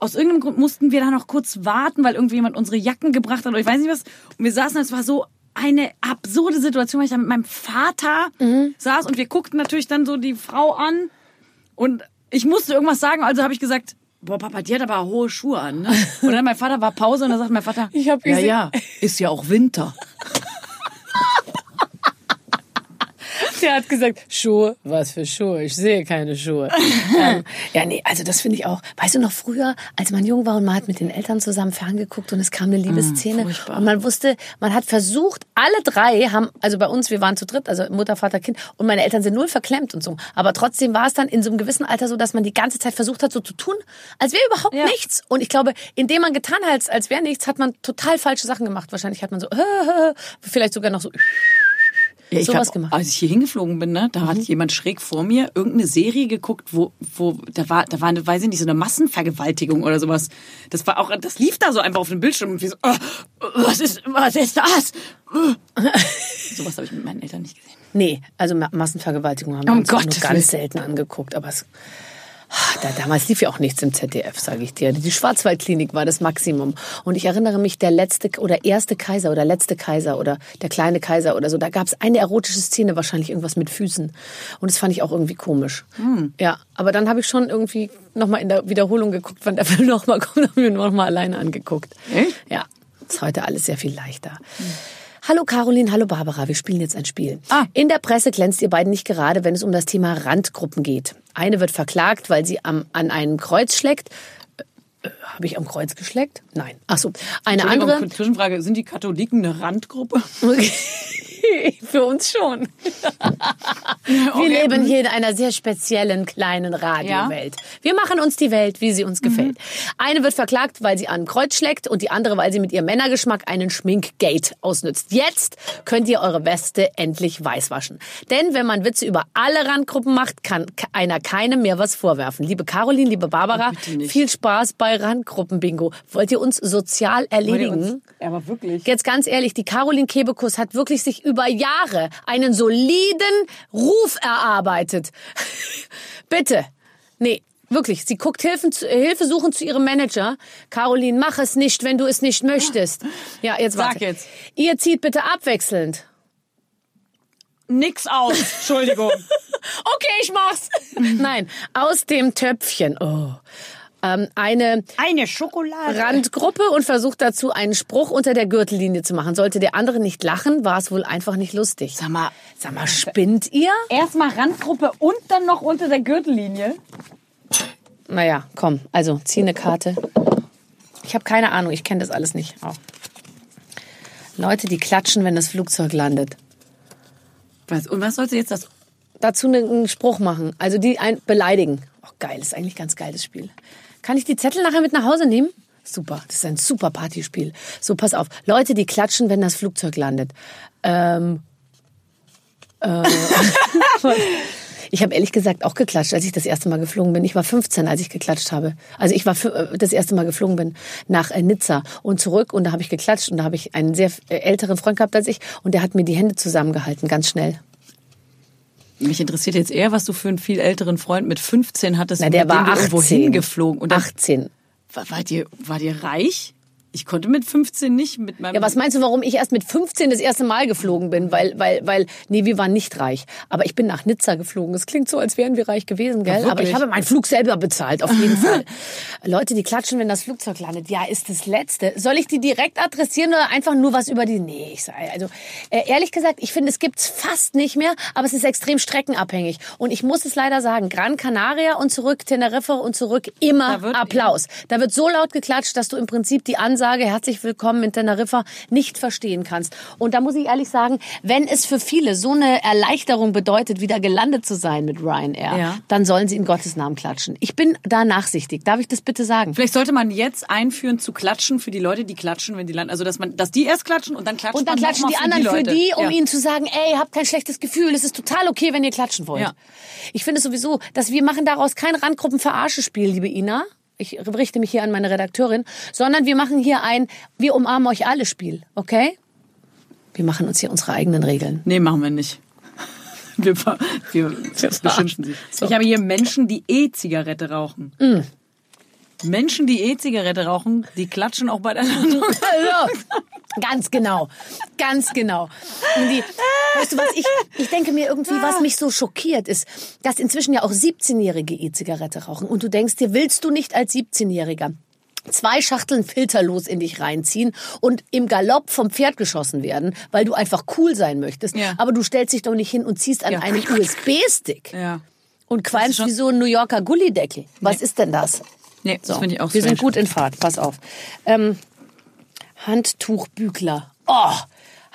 Speaker 4: aus irgendeinem Grund mussten wir da noch kurz warten, weil irgendwie jemand unsere Jacken gebracht hat oder ich weiß nicht was. Und wir saßen, es war so eine absurde Situation, weil ich da mit meinem Vater saß und wir guckten natürlich dann so die Frau an und ich musste irgendwas sagen, also habe ich gesagt, boah, Papa, die hat aber hohe Schuhe an. Ne? Und dann mein Vater war Pause und dann sagt mein Vater,
Speaker 2: Ich hab
Speaker 4: ja,
Speaker 2: gesehen-
Speaker 4: ja, ist ja auch Winter.
Speaker 2: Der hat gesagt, Schuhe, was für Schuhe? Ich sehe keine Schuhe. ähm, ja, nee, also das finde ich auch. Weißt du noch früher, als man jung war und man hat mit den Eltern zusammen ferngeguckt und es kam eine Liebesszene
Speaker 4: furchtbar.
Speaker 2: und man wusste, man hat versucht, alle drei haben, also bei uns, wir waren zu dritt, also Mutter, Vater, Kind und meine Eltern sind null verklemmt und so. Aber trotzdem war es dann in so einem gewissen Alter so, dass man die ganze Zeit versucht hat, so zu tun, als wäre überhaupt
Speaker 4: Ja.
Speaker 2: nichts. Und ich glaube, indem man getan hat, als, als wäre nichts, hat man total falsche Sachen gemacht. Wahrscheinlich hat man so, vielleicht sogar noch so
Speaker 4: Ja, ich
Speaker 2: sowas
Speaker 4: hab,
Speaker 2: gemacht. Mhm.
Speaker 4: Als ich hier hingeflogen bin, ne, da hat jemand schräg vor mir irgendeine Serie geguckt, wo, wo da war, da war eine, weiß ich nicht, so eine Massenvergewaltigung oder sowas. Das war auch, das lief da so einfach auf dem Bildschirm und wir so, oh, was ist, was ist das? sowas habe ich mit meinen Eltern nicht gesehen.
Speaker 2: Nee, also Ma- Massenvergewaltigung haben wir uns nur ganz selten angeguckt. Aber es, da, damals lief ja auch nichts im ZDF, sage ich dir. Die Schwarzwaldklinik war das Maximum. Und ich erinnere mich, der letzte oder erste Kaiser oder letzte Kaiser oder der kleine Kaiser oder so, da gab es eine erotische Szene, wahrscheinlich irgendwas mit Füßen. Und das fand ich auch irgendwie komisch.
Speaker 4: Hm.
Speaker 2: Ja, aber dann habe ich schon irgendwie nochmal in der Wiederholung geguckt, wann der Film nochmal kommt, habe ich mir nochmal alleine angeguckt.
Speaker 4: Echt?
Speaker 2: Ja, ist heute alles sehr viel leichter. Hallo Caroline, hallo Barbara, wir spielen jetzt ein Spiel.
Speaker 4: Ah.
Speaker 2: In der Presse glänzt ihr beiden nicht gerade, wenn es um das Thema Randgruppen geht. Eine wird verklagt, weil sie am, an einem Kreuz schlägt. Äh, Habe ich am Kreuz geschleckt? Nein. Ach so. Eine andere.
Speaker 4: Zwischenfrage, sind die Katholiken eine Randgruppe?
Speaker 2: Für uns schon. Wir leben hier in einer sehr speziellen kleinen Radiowelt. Wir machen uns die Welt, wie sie uns gefällt. Eine wird verklagt, weil sie an ein Kreuz schlägt und die andere, weil sie mit ihrem Männergeschmack einen Schminkgate ausnützt. Jetzt könnt ihr eure Weste endlich weiß waschen. Denn wenn man Witze über alle Randgruppen macht, kann einer keinem mehr was vorwerfen. Liebe Caroline, liebe Barbara,
Speaker 4: Oh,
Speaker 2: viel Spaß bei Randgruppen-Bingo. Wollt ihr uns sozial erledigen?
Speaker 4: Aber wirklich.
Speaker 2: Jetzt ganz ehrlich, die Caroline Kebekus hat wirklich sich über Jahre einen soliden Ruf erarbeitet. Bitte. Nee, wirklich. Sie guckt Hilfen zu, Hilfe suchen zu ihrem Manager. Caroline, mach es nicht, wenn du es nicht möchtest. Ja, jetzt
Speaker 4: Sag
Speaker 2: warte.
Speaker 4: jetzt.
Speaker 2: Ihr zieht bitte abwechselnd.
Speaker 4: Nix aus, Entschuldigung.
Speaker 2: Okay, ich mach's. Nein, aus dem Töpfchen. Oh. Ähm, eine
Speaker 5: Eine Schokolade.
Speaker 2: Randgruppe und versucht dazu einen Spruch unter der Gürtellinie zu machen. Sollte der andere nicht lachen, war es wohl einfach nicht lustig.
Speaker 4: Sag mal,
Speaker 2: Sag mal, spinnt ihr?
Speaker 4: erstmal Randgruppe und dann noch unter der Gürtellinie.
Speaker 2: Naja, komm, also zieh eine Karte. Ich habe keine Ahnung, ich kenne das alles nicht. Oh. Leute, die klatschen, wenn das Flugzeug landet.
Speaker 4: Was, und was sollte jetzt das?
Speaker 2: Dazu ne- einen Spruch machen, also die ein beleidigen. Oh, geil, ist eigentlich ein ganz geiles Spiel. Kann ich die Zettel nachher mit nach Hause nehmen? Super, das ist ein super Partyspiel. So, pass auf. Leute, die klatschen, wenn das Flugzeug landet. Ähm, äh, ich habe ehrlich gesagt auch geklatscht, als ich das erste Mal geflogen bin. Ich war 15, als ich geklatscht habe. Also ich war äh, das erste Mal geflogen bin nach äh, Nizza und zurück und da habe ich geklatscht und da habe ich einen sehr äh, älteren Freund gehabt als ich und der hat mir die Hände zusammengehalten, ganz schnell.
Speaker 4: Mich interessiert jetzt eher, was du für einen viel älteren Freund mit 15 hattest,
Speaker 2: Na, der
Speaker 4: mit dem
Speaker 2: war
Speaker 4: du
Speaker 2: 18.
Speaker 4: irgendwo hingeflogen. Und dann,
Speaker 2: 18.
Speaker 4: war, war, dir, war dir reich? Ich konnte mit 15 nicht mit meinem...
Speaker 2: Ja, was meinst du, warum ich erst mit 15 das erste Mal geflogen bin? Weil, weil, weil, nee, wir waren nicht reich. Aber ich bin nach Nizza geflogen. Es klingt so, als wären wir reich gewesen, gell? Aber ich habe meinen Flug selber bezahlt, auf jeden Fall. Leute, die klatschen, wenn das Flugzeug landet. Ja, ist das Letzte. Soll ich die direkt adressieren oder einfach nur was über die? Nee, ich sag, also, äh, ehrlich gesagt, ich finde, es gibt's fast nicht mehr, aber es ist extrem streckenabhängig. Und ich muss es leider sagen, Gran Canaria und zurück, Teneriffa und zurück, immer
Speaker 4: Da
Speaker 2: Applaus. Da wird so laut geklatscht, dass du im Prinzip die Ansage herzlich willkommen in Teneriffa nicht verstehen kannst. Und da muss ich ehrlich sagen, wenn es für viele so eine Erleichterung bedeutet, wieder gelandet zu sein mit Ryanair,
Speaker 4: Ja.
Speaker 2: dann sollen sie in Gottes Namen klatschen. Ich bin da nachsichtig. Darf ich das bitte sagen?
Speaker 4: Vielleicht sollte man jetzt einführen zu klatschen für die Leute, die klatschen, wenn die landen. Also dass man, dass die erst klatschen und dann klatschen
Speaker 2: Und dann klatschen die anderen für
Speaker 4: Leute.
Speaker 2: die, um
Speaker 4: ja.
Speaker 2: ihnen zu sagen, ey, habt kein schlechtes Gefühl, es ist total okay, wenn ihr klatschen wollt.
Speaker 4: Ja.
Speaker 2: Ich finde sowieso, dass wir machen daraus kein Randgruppen-Verarsche-Spiel, liebe Ina. Ich richte mich hier an meine Redakteurin, sondern wir machen hier ein Wir umarmen euch alle Spiel, okay? Wir machen uns hier unsere eigenen Regeln.
Speaker 4: Nee, machen wir nicht. Wir, wir beschimpfen sie. Ich habe hier Menschen, die E-Zigarette rauchen. Menschen, die E-Zigarette rauchen, die klatschen auch bei der Landung.
Speaker 2: Also, ganz genau. Ganz genau. Und die, weißt du was, ich, ich denke mir irgendwie, was mich so schockiert ist, dass inzwischen ja auch 17-Jährige E-Zigarette rauchen. Und du denkst dir, willst du nicht als 17-Jähriger zwei Schachteln filterlos in dich reinziehen und im Galopp vom Pferd geschossen werden, weil du einfach cool sein möchtest.
Speaker 4: Ja.
Speaker 2: Aber du stellst dich doch nicht hin und ziehst an
Speaker 4: Ja.
Speaker 2: einem USB-Stick
Speaker 4: Ja.
Speaker 2: und qualmst wie so ein New Yorker Gullideckel. Was ist denn das?
Speaker 4: Nee, das finde ich auch
Speaker 2: Wir sind
Speaker 4: strange.
Speaker 2: gut in Fahrt, pass auf. Ähm, Handtuchbügler. Oh,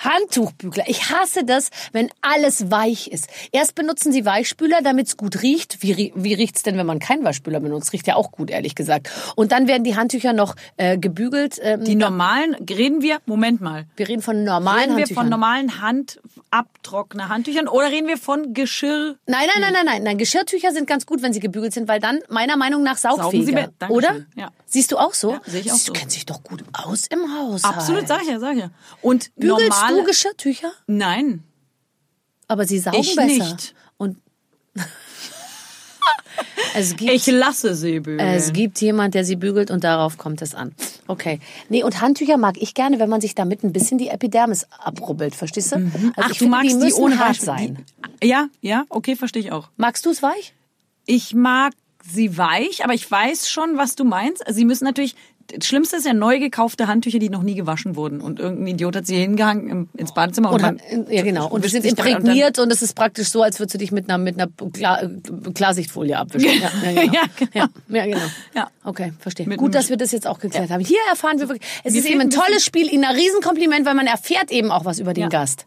Speaker 2: Handtuchbügler. Ich hasse das, wenn alles weich ist. Erst benutzen sie Weichspüler, damit es gut riecht. Wie, wie riecht's denn, wenn man keinen Weichspüler benutzt? Riecht ja auch gut, ehrlich gesagt. Und dann werden die Handtücher noch äh, gebügelt. Ähm,
Speaker 4: Die normalen, reden wir, Moment mal.
Speaker 2: wir reden von normalen
Speaker 4: Reden wir
Speaker 2: Handtüchern.
Speaker 4: von normalen Handabtrockner Handtüchern oder reden wir von Geschirr?
Speaker 2: Nein, nein, nein, nein, nein, nein. Geschirrtücher sind ganz gut, wenn sie gebügelt sind, weil dann meiner Meinung nach
Speaker 4: Saugen sie
Speaker 2: saugfähiger.
Speaker 4: Dankeschön.
Speaker 2: Oder?
Speaker 4: Ja.
Speaker 2: Siehst du auch so?
Speaker 4: Ja, sehe ich auch
Speaker 2: Du
Speaker 4: so.
Speaker 2: kennst dich doch gut aus im Haus.
Speaker 4: Absolut, sag ich ja, sag ich ja. Und
Speaker 2: Bügelst
Speaker 4: normale,
Speaker 2: du Geschirrtücher?
Speaker 4: Nein.
Speaker 2: Aber sie saugen
Speaker 4: Ich
Speaker 2: besser.
Speaker 4: nicht.
Speaker 2: Und es gibt,
Speaker 4: Ich lasse sie bügeln.
Speaker 2: es gibt jemand, der sie bügelt und darauf kommt es an. Okay. Nee, und Handtücher mag ich gerne, wenn man sich damit ein bisschen die Epidermis abrubbelt, verstehst du? Also
Speaker 4: Mhm. Ach,
Speaker 2: ich
Speaker 4: du
Speaker 2: finde,
Speaker 4: magst
Speaker 2: die
Speaker 4: die, ohne
Speaker 2: hart sein.
Speaker 4: Die, ja, ja, okay, verstehe ich auch.
Speaker 2: Magst du es weich?
Speaker 4: Ich mag sie weich, aber ich weiß schon, was du meinst. Sie müssen natürlich. Das Schlimmste ist ja neu gekaufte Handtücher, die noch nie gewaschen wurden. Und irgendein Idiot hat sie hingehangen im, ins Badezimmer. Und,
Speaker 2: Und
Speaker 4: man,
Speaker 2: hat, ja, genau. Und die
Speaker 4: wischt
Speaker 2: sind imprägniert und es ist praktisch so, als würdest du dich mit einer, mit einer Klar, Klarsichtfolie abwischen. Ja, ja, genau.
Speaker 4: Ja, genau.
Speaker 2: Ja, ja, genau.
Speaker 4: Ja.
Speaker 2: Okay, verstehe.
Speaker 4: Mit
Speaker 2: Gut, dass wir das jetzt auch geklärt haben. Hier erfahren wir wirklich, es
Speaker 4: Mir
Speaker 2: ist eben ein tolles Spiel, Ihnen ein Riesenkompliment, weil man erfährt eben auch was über den
Speaker 4: Ja.
Speaker 2: Gast.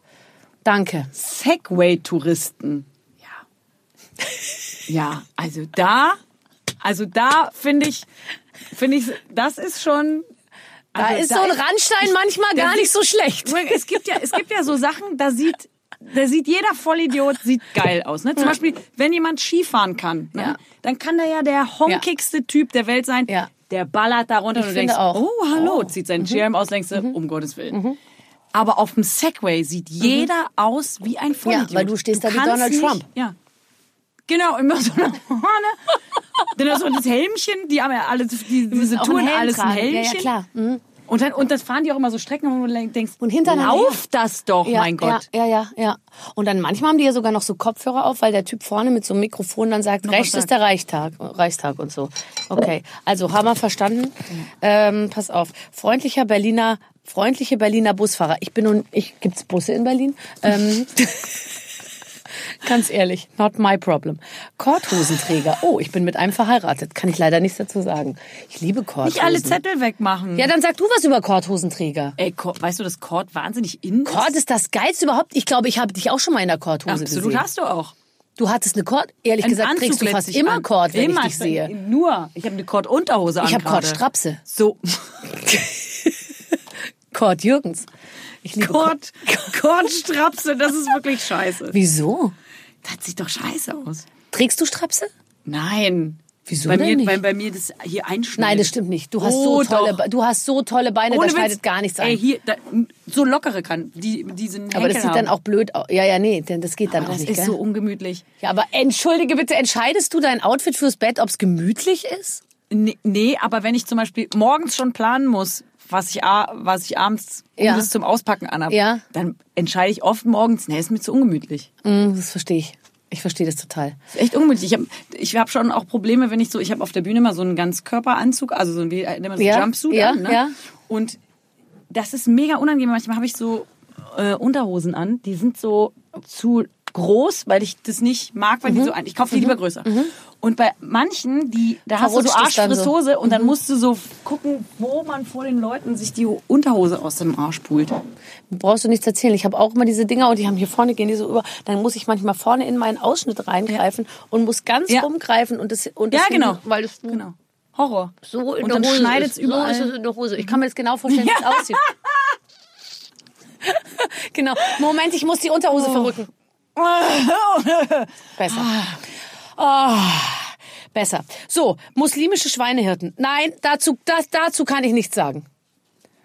Speaker 2: Danke.
Speaker 4: Segway-Touristen. Ja. Ja, also da, also da finde ich, finde ich, das ist schon.
Speaker 2: Da
Speaker 4: also
Speaker 2: ist so ein Randstein manchmal
Speaker 4: da
Speaker 2: gar
Speaker 4: sieht-
Speaker 2: nicht so schlecht.
Speaker 4: Es gibt ja, es gibt ja so Sachen, da sieht, da sieht jeder Vollidiot sieht geil aus. Ne? Zum Beispiel, wenn jemand Skifahren kann, ne?
Speaker 2: Ja.
Speaker 4: dann kann der ja der honkigste Typ der Welt sein.
Speaker 2: Ja.
Speaker 4: Der ballert da runter
Speaker 2: Ich
Speaker 4: und du denkst,
Speaker 2: auch.
Speaker 4: oh, hallo,
Speaker 2: Oh.
Speaker 4: zieht seinen Schirm aus, denkst du, um Gottes Willen. Aber auf dem Segway sieht jeder aus wie ein Vollidiot.
Speaker 2: weil du stehst da wie Donald
Speaker 4: nicht,
Speaker 2: Trump.
Speaker 4: Ja. Genau, immer so nach vorne. Dann hast du das Helmchen, die haben ja alle, die, diese Touren alles ein
Speaker 2: tragen. Ja, ja,
Speaker 4: Helmchen.
Speaker 2: klar. Mhm.
Speaker 4: Und dann, und das fahren die auch immer so Strecken, wo du denkst,
Speaker 2: Und hintereinander
Speaker 4: lauf das doch,
Speaker 2: Ja,
Speaker 4: mein Gott.
Speaker 2: Ja, ja, ja, ja. Und dann manchmal haben die ja sogar noch so Kopfhörer auf, weil der Typ vorne mit so einem Mikrofon dann sagt, rechts ist der Reichstag, Reichstag und so. Okay, also haben wir verstanden. Ähm, pass auf, freundlicher Berliner, freundliche Berliner Busfahrer. Ich bin nun, ich gibt's Busse in Berlin? Ähm, Ganz ehrlich, not my problem. Korthosenträger. Oh, ich bin mit einem verheiratet. Kann ich leider nichts dazu sagen. Ich liebe Korthosen.
Speaker 4: Nicht alle Zettel wegmachen.
Speaker 2: Ja, dann sag du was über Korthosenträger.
Speaker 4: Ey, Kord, weißt du, dass Kord wahnsinnig in ist?
Speaker 2: Kord ist das geilste überhaupt. Ich glaube, ich habe dich auch schon mal in der Korthose
Speaker 4: Absolut
Speaker 2: gesehen.
Speaker 4: hast du auch.
Speaker 2: Du hattest eine Kord. Ehrlich
Speaker 4: Einen
Speaker 2: gesagt, trägst du
Speaker 4: Anzug
Speaker 2: fast immer
Speaker 4: an.
Speaker 2: Kord, wenn
Speaker 4: immer.
Speaker 2: ich dich sehe.
Speaker 4: Nur. Ich habe eine Kord-Unterhose an
Speaker 2: Ich habe. Kordstrapse.
Speaker 4: So.
Speaker 2: Kord Jürgens. Ich liebe Kord.
Speaker 4: Kord, Kordstrapse, das ist wirklich scheiße.
Speaker 2: Wieso?
Speaker 4: Das sieht doch scheiße aus.
Speaker 2: Trägst du Strapse?
Speaker 4: Nein.
Speaker 2: Wieso
Speaker 4: bei mir,
Speaker 2: nicht?
Speaker 4: Weil bei mir das hier einschneidet.
Speaker 2: Nein, das stimmt nicht. Du hast
Speaker 4: Oh,
Speaker 2: so tolle,
Speaker 4: doch.
Speaker 2: Du hast so tolle Beine,
Speaker 4: Ohne
Speaker 2: da schneidet
Speaker 4: Witz.
Speaker 2: gar nichts
Speaker 4: Ey,
Speaker 2: ein.
Speaker 4: hier, da, so lockere kann, die diesen
Speaker 2: Aber das sieht dann
Speaker 4: haben.
Speaker 2: auch blöd aus. Ja, ja, nee, denn das geht dann
Speaker 4: Aber
Speaker 2: auch
Speaker 4: das
Speaker 2: nicht,
Speaker 4: ist
Speaker 2: gell?
Speaker 4: so ungemütlich.
Speaker 2: ja, aber entschuldige bitte, entscheidest du dein Outfit fürs Bett, ob es gemütlich ist?
Speaker 4: Nee, nee, aber wenn ich zum Beispiel morgens schon planen muss, was ich, was ich abends
Speaker 2: Ja.
Speaker 4: das zum Auspacken anhab,
Speaker 2: Ja.
Speaker 4: dann entscheide ich oft morgens, nee, ist mir zu ungemütlich.
Speaker 2: Mm, das verstehe ich. Ich verstehe das total.
Speaker 4: Ist echt ungemütlich. Ich habe ich hab schon auch Probleme, wenn ich so, ich habe auf der Bühne immer so einen Ganzkörperanzug, also so ein wie nennt man so
Speaker 2: Ja,
Speaker 4: Jumpsuit
Speaker 2: ja,
Speaker 4: an, ne?
Speaker 2: ja.
Speaker 4: Und das ist mega unangenehm. Manchmal habe ich so äh, Unterhosen an, die sind so zu groß, weil ich das nicht mag, weil die
Speaker 2: Mhm.
Speaker 4: so ein. Ich kaufe die lieber größer. Und bei manchen, die da hast du so
Speaker 2: Verrutscht es dann so. Mhm.
Speaker 4: Und dann musst du so gucken, wo man vor den Leuten sich die Unterhose aus dem Arsch pult.
Speaker 2: Brauchst du nichts erzählen. Ich habe auch immer diese Dinger und die haben hier vorne gehen die so über. Dann muss ich manchmal vorne in meinen Ausschnitt reingreifen und muss ganz
Speaker 4: Ja.
Speaker 2: rumgreifen und das und das
Speaker 4: Ja, genau.
Speaker 2: weil das
Speaker 4: Genau. Horror.
Speaker 2: so in
Speaker 4: und
Speaker 2: der
Speaker 4: dann
Speaker 2: Hose
Speaker 4: schneidet's
Speaker 2: ist.
Speaker 4: überall.
Speaker 2: So ist es in der Hose. Ich kann mir jetzt genau vorstellen, wie es aussieht. genau. Moment, ich muss die Unterhose verrücken. Besser. Ah, besser. So, muslimische Schweinehirten. Nein, dazu, das, dazu kann ich nichts sagen.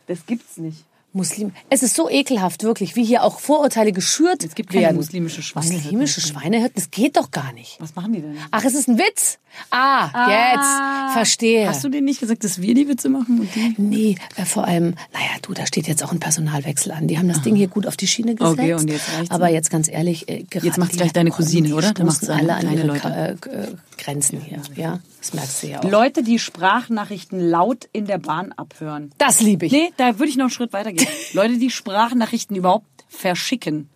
Speaker 4: Das gibt's nicht.
Speaker 2: Muslim. Es ist so ekelhaft, wirklich, wie hier auch Vorurteile geschürt
Speaker 4: Es gibt keine
Speaker 2: werden.
Speaker 4: muslimische Schweinehirten.
Speaker 2: Muslimische Schweinehirten, das geht doch gar nicht.
Speaker 4: Was machen die denn?
Speaker 2: Ach, es ist ein Witz. Ah, jetzt. Verstehe.
Speaker 4: Hast du denen nicht gesagt, dass wir die Witze machen und die?
Speaker 2: Nee, äh, vor allem, naja, du, da steht jetzt auch ein Personalwechsel an. Die haben das Ding hier gut auf die Schiene gesetzt.
Speaker 4: Okay, und jetzt reicht's
Speaker 2: Aber jetzt ganz ehrlich, äh, gerade
Speaker 4: Jetzt macht's
Speaker 2: die
Speaker 4: gleich deine Cousine, oder? Dann deine-
Speaker 2: alle an
Speaker 4: deine
Speaker 2: ihre
Speaker 4: Leute.
Speaker 2: Ka- äh, Grenzen hier. Ja, das merkst du ja auch.
Speaker 4: Leute, die Sprachnachrichten laut in der Bahn abhören.
Speaker 2: Das liebe ich.
Speaker 4: Nee, da würde ich noch einen Schritt weitergehen. Leute, die Sprachnachrichten überhaupt verschicken.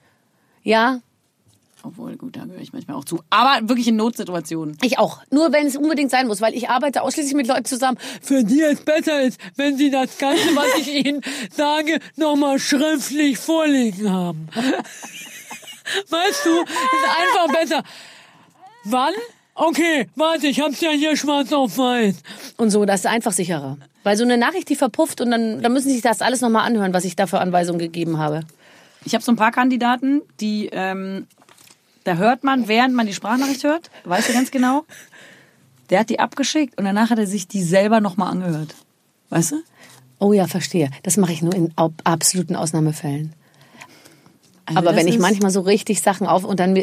Speaker 2: Ja,
Speaker 4: Obwohl, gut, da gehöre ich manchmal auch zu. Aber wirklich in Notsituationen.
Speaker 2: ich auch. Nur wenn es unbedingt sein muss, weil ich arbeite ausschließlich mit Leuten zusammen, für die es besser ist, wenn sie das Ganze, was ich ihnen sage, nochmal schriftlich vorlegen haben. Weißt du, ist einfach besser. Wann? Okay, warte, ich hab's ja hier schwarz auf weiß. Und so, das ist einfach sicherer. Weil so eine Nachricht, die verpufft und dann, dann müssen sie sich das alles nochmal anhören, was ich da für Anweisungen gegeben habe.
Speaker 4: Ich habe so ein paar Kandidaten, die, ähm, da hört man, während man die Sprachnachricht hört, weißt du ganz genau, der hat die abgeschickt und danach hat er sich die selber nochmal angehört. Weißt du?
Speaker 2: Oh ja, verstehe. Das mache ich nur in absoluten Ausnahmefällen.
Speaker 4: Also
Speaker 2: Aber wenn ich manchmal so richtig Sachen auf und dann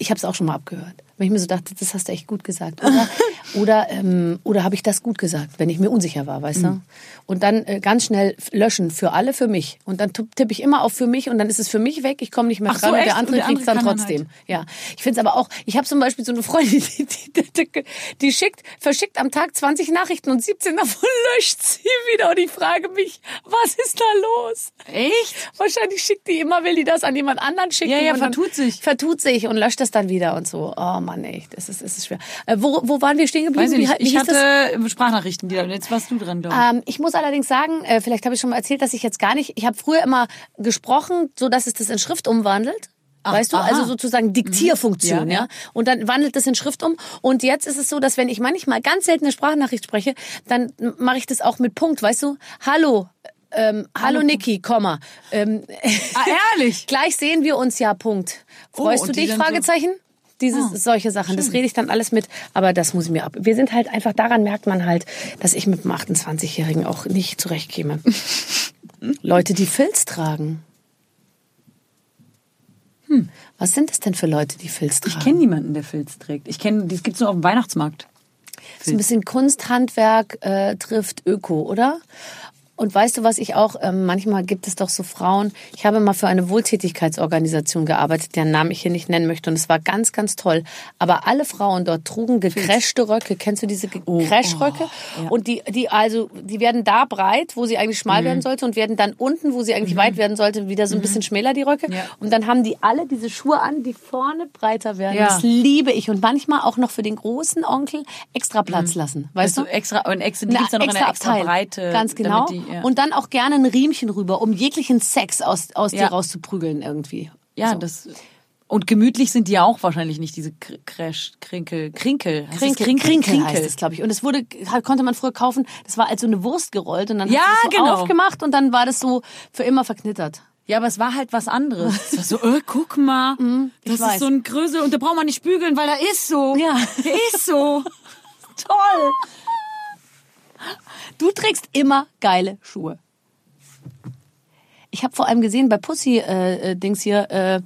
Speaker 2: ich habe es auch schon mal abgehört, wenn ich mir so dachte, das hast du echt gut gesagt, oder oder ähm, oder habe ich das gut gesagt, wenn ich mir unsicher war, weißt
Speaker 4: Mhm.
Speaker 2: du? Und dann äh, ganz schnell löschen für alle, für mich und dann tipp- tippe ich immer auf für mich und dann ist es für mich weg, ich komme nicht mehr
Speaker 4: Ach
Speaker 2: dran
Speaker 4: so,
Speaker 2: und der andere
Speaker 4: Und der
Speaker 2: kriegt es dann
Speaker 4: andere
Speaker 2: trotzdem. Ja, ich finde es aber auch. Ich habe zum Beispiel so eine Freundin, die, die, die, die schickt, verschickt am Tag 20 Nachrichten und 17 davon löscht sie wieder und ich frage mich, was ist da los?
Speaker 4: Echt?
Speaker 2: Wahrscheinlich schickt die immer, will die das an jemand anderen schicken.
Speaker 4: Ja, ja, vertut sich.
Speaker 2: Vertut sich und löscht das dann wieder und so. Oh Mann, echt, das ist, das ist schwer. Äh, wo, wo waren wir stehen geblieben?
Speaker 4: Weiß ich nicht.
Speaker 2: Wie, wie
Speaker 4: Ich
Speaker 2: hieß das?
Speaker 4: hatte Sprachnachrichten, die da, jetzt warst du dran, glaube ich.
Speaker 2: Ähm, ich muss allerdings sagen, äh, vielleicht habe ich schon mal erzählt, dass ich jetzt gar nicht, ich habe früher immer gesprochen, so dass es das in Schrift umwandelt. weißt du,
Speaker 4: aha.
Speaker 2: also sozusagen Diktierfunktion,
Speaker 4: Ja,
Speaker 2: ja,
Speaker 4: ja.
Speaker 2: Und dann wandelt das in Schrift um. Und jetzt ist es so, dass wenn ich manchmal ganz selten eine Sprachnachricht spreche, dann mache ich das auch mit Punkt, weißt du? Hallo, ähm, hallo, Niki, Komma. Ähm,
Speaker 4: Ah, ehrlich?
Speaker 2: Gleich sehen wir uns ja, Punkt. Freust
Speaker 4: Oh,
Speaker 2: du
Speaker 4: und
Speaker 2: dich?
Speaker 4: dann so-
Speaker 2: Fragezeichen? Dieses,
Speaker 4: Ah,
Speaker 2: solche Sachen, das rede ich dann alles mit, aber das muss ich mir ab. Wir sind halt einfach, daran merkt man halt, dass ich mit dem 28-Jährigen auch nicht zurechtkäme. Leute, die Filz tragen. Hm. Was sind das denn für Leute, die Filz tragen?
Speaker 4: Ich kenne niemanden, der Filz trägt. Ich kenne, das gibt's nur auf dem Weihnachtsmarkt.
Speaker 2: So ein bisschen Kunst, Handwerk äh, trifft Öko, oder? Und weißt du, was ich auch, ähm, manchmal gibt es doch so Frauen, ich habe mal für eine Wohltätigkeitsorganisation gearbeitet, deren Namen ich hier nicht nennen möchte und es war ganz, ganz toll. Aber alle Frauen dort trugen gecrashte Röcke. Kennst du diese Crash-Röcke? Und die, die, also, die werden da breit, wo sie eigentlich schmal werden sollte und werden dann unten, wo sie eigentlich weit werden sollte, wieder so ein bisschen schmäler, die Röcke.
Speaker 4: Ja.
Speaker 2: Und dann haben die alle diese Schuhe an, die vorne breiter werden.
Speaker 4: Ja.
Speaker 2: Das liebe ich. Und manchmal auch noch für den großen Onkel extra Platz lassen. Weißt
Speaker 4: Also
Speaker 2: du?
Speaker 4: extra, und extra, die gibt's dann noch in einer extra
Speaker 2: Abteil.
Speaker 4: Breite.
Speaker 2: Ganz genau.
Speaker 4: Ja.
Speaker 2: Und dann auch gerne ein Riemchen rüber, um jeglichen Sex aus, aus
Speaker 4: Ja.
Speaker 2: dir rauszuprügeln irgendwie.
Speaker 4: ja,
Speaker 2: So.
Speaker 4: das, und gemütlich sind die ja auch wahrscheinlich nicht, diese Crash, Krinkel, Krinkel. Heißt das
Speaker 2: Krinkel,
Speaker 4: Krinkel,
Speaker 2: Krinkel heißt es, glaube ich. Und es wurde, konnte man früher kaufen, das war als so eine Wurst gerollt und dann
Speaker 4: Ja,
Speaker 2: hast du es so
Speaker 4: genau.
Speaker 2: aufgemacht und dann war das so für immer verknittert.
Speaker 4: Ja, aber es war halt was anderes. Es war so, äh, guck mal, das
Speaker 2: ich weiß.
Speaker 4: ist so ein Größel und da braucht man nicht bügeln, weil da ist so.
Speaker 2: Ja.
Speaker 4: Ist so. Toll.
Speaker 2: Du trägst immer geile Schuhe. Ich habe vor allem gesehen bei Pussy äh, äh, Dings hier, äh,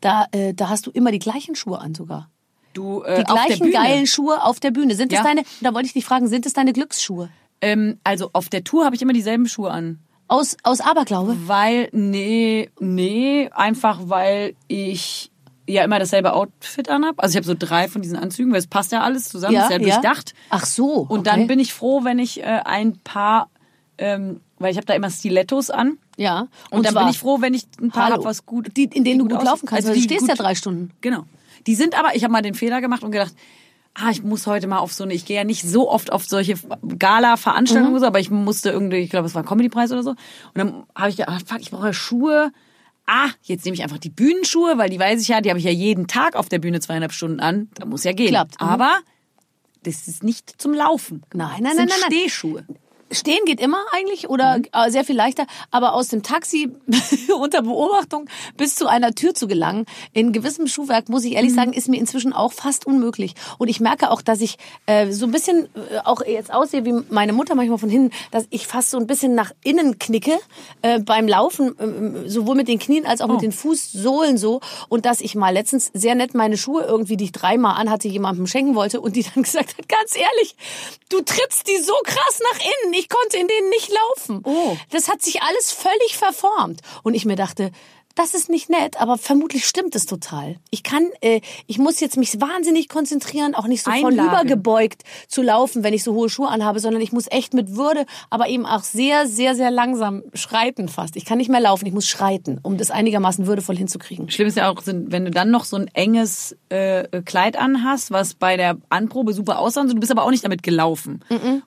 Speaker 2: da, äh, da hast du immer die gleichen Schuhe an sogar.
Speaker 4: Du, äh,
Speaker 2: Die gleichen geilen Schuhe auf der Bühne. Sind
Speaker 4: Ja.
Speaker 2: deine, da wollte ich dich fragen, sind es deine Glücksschuhe?
Speaker 4: Ähm, also auf der Tour habe ich immer dieselben Schuhe an.
Speaker 2: Aus, aus Aberglaube?
Speaker 4: Weil, nee, nee, einfach weil ich ja immer dasselbe Outfit anhab. Also ich habe so drei von diesen Anzügen, weil es passt ja alles zusammen, ist ja durchdacht.
Speaker 2: Ach so.
Speaker 4: Und
Speaker 2: okay.
Speaker 4: dann bin ich froh, wenn ich äh, ein paar, ähm, weil ich habe da immer Stilettos an.
Speaker 2: Ja.
Speaker 4: Und, dann
Speaker 2: zwar-
Speaker 4: bin ich froh, wenn ich ein paar
Speaker 2: Hallo.
Speaker 4: hab, was gut,
Speaker 2: Die, in denen du gut
Speaker 4: aussieht.
Speaker 2: laufen kannst.
Speaker 4: Also
Speaker 2: Also
Speaker 4: die
Speaker 2: du stehst ja
Speaker 4: gut-
Speaker 2: drei Stunden.
Speaker 4: Genau. Die sind aber, ich habe mal den Fehler gemacht und gedacht, ah, ich muss heute mal auf so eine, ich gehe ja nicht so oft auf solche Gala-Veranstaltungen,
Speaker 2: Mhm.
Speaker 4: oder so, aber ich musste irgendwie, ich glaube, es war ein Comedy-Preis oder so. Und dann habe ich gedacht, ah, fuck, ich brauche Schuhe. Ah, jetzt nehme ich einfach die Bühnenschuhe, weil die weiß ich ja, die habe ich ja jeden Tag auf der Bühne zweieinhalb Stunden an. Da muss ja gehen.
Speaker 2: Klappt, mhm.
Speaker 4: Aber das ist nicht zum Laufen.
Speaker 2: Nein, nein,
Speaker 4: das
Speaker 2: nein,
Speaker 4: sind
Speaker 2: nein, nein.
Speaker 4: Stehschuhe.
Speaker 2: Stehen geht immer eigentlich oder
Speaker 4: Mhm.
Speaker 2: äh, sehr viel leichter, aber aus dem Taxi unter Beobachtung bis zu einer Tür zu gelangen, in gewissem Schuhwerk, muss ich
Speaker 4: Mhm.
Speaker 2: ehrlich sagen, ist mir inzwischen auch fast unmöglich. Und ich merke auch, dass ich äh, so ein bisschen äh, auch jetzt aussehe wie meine Mutter manchmal von hinten, dass ich fast so ein bisschen nach innen knicke äh, beim Laufen, äh, sowohl mit den Knien als auch
Speaker 4: Oh.
Speaker 2: mit den Fußsohlen so. Und dass ich mal letztens sehr nett meine Schuhe irgendwie, die ich dreimal anhatte, jemandem schenken wollte und die dann gesagt hat, ganz ehrlich, du trittst die so krass nach innen, ich konnte in denen nicht laufen.
Speaker 4: Oh.
Speaker 2: Das hat sich alles völlig verformt. Und ich mir dachte, das ist nicht nett, aber vermutlich stimmt es total. Ich kann, äh, ich muss jetzt mich wahnsinnig konzentrieren, auch nicht so
Speaker 4: Einlagen.
Speaker 2: vorübergebeugt zu laufen, wenn ich so hohe Schuhe anhabe, sondern ich muss echt mit Würde, aber eben auch sehr, sehr, sehr langsam schreiten fast. Ich kann nicht mehr laufen, ich muss schreiten, um das einigermaßen würdevoll hinzukriegen.
Speaker 4: Schlimm ist ja auch, wenn du dann noch so ein enges äh, Kleid anhast, was bei der Anprobe super aussah, du bist aber auch nicht damit gelaufen.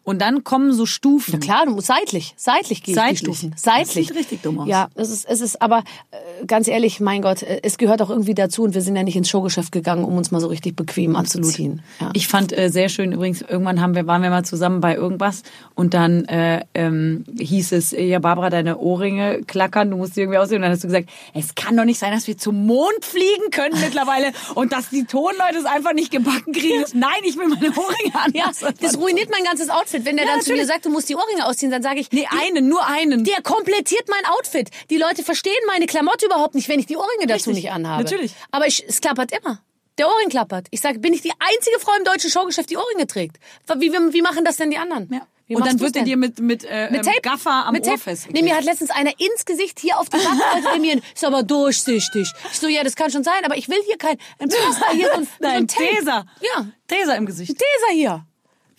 Speaker 4: Und dann kommen so Stufen.
Speaker 2: Klar, du musst seitlich, seitlich gehen
Speaker 4: Seitlich.
Speaker 2: die Stufen.
Speaker 4: Das
Speaker 2: Seitlich.
Speaker 4: sieht richtig dumm aus.
Speaker 2: Ja, es ist, es ist, aber äh, ganz ehrlich, mein Gott, äh, es gehört auch irgendwie dazu und wir sind ja nicht ins Showgeschäft gegangen, um uns mal so richtig bequem anzuziehen. Ja.
Speaker 4: Ich fand äh, sehr schön übrigens, irgendwann haben wir, waren wir mal zusammen bei irgendwas und dann äh, ähm, hieß es, äh, ja Barbara, deine Ohrringe klackern, du musst die irgendwie aussehen. Und dann hast du gesagt, es kann doch nicht sein, dass wir zum Mond fliegen können mittlerweile und dass die Tonleute es einfach nicht gebacken kriegen. Nein, ich will meine Ohrringe an.
Speaker 2: ja, das ruiniert mein ganzes Outfit. Wenn der
Speaker 4: Ja,
Speaker 2: dann zu mir
Speaker 4: natürlich.
Speaker 2: sagt, du musst die Ohrringe ausziehen, dann sage ich,
Speaker 4: Nee, einen, nur einen.
Speaker 2: der komplettiert mein Outfit. Die Leute verstehen meine Klamotte überhaupt nicht, wenn ich die Ohrringe dazu
Speaker 4: Richtig,
Speaker 2: nicht anhabe.
Speaker 4: natürlich.
Speaker 2: Aber ich, es klappert immer. Der Ohrring klappert. Ich sage, bin ich die einzige Frau im deutschen Showgeschäft, die Ohrringe trägt? Wie, wie, wie machen das denn die anderen?
Speaker 4: Ja.
Speaker 2: Wie
Speaker 4: und dann wird er dir mit, mit, äh,
Speaker 2: Mit
Speaker 4: ähm,
Speaker 2: Tape?
Speaker 4: Gaffer am
Speaker 2: mit
Speaker 4: Ohr
Speaker 2: Tape?
Speaker 4: festgeklebt.
Speaker 2: Nee, mir hat letztens einer ins Gesicht hier auf die wollte mir, ist aber durchsichtig. Ich so, ja, das kann schon sein, aber ich will hier kein, ein Pflaster hier, so ein, so
Speaker 4: Nein,
Speaker 2: ein Tape.
Speaker 4: Taser.
Speaker 2: Ja,
Speaker 4: Taser im Gesicht.
Speaker 2: Taser hier.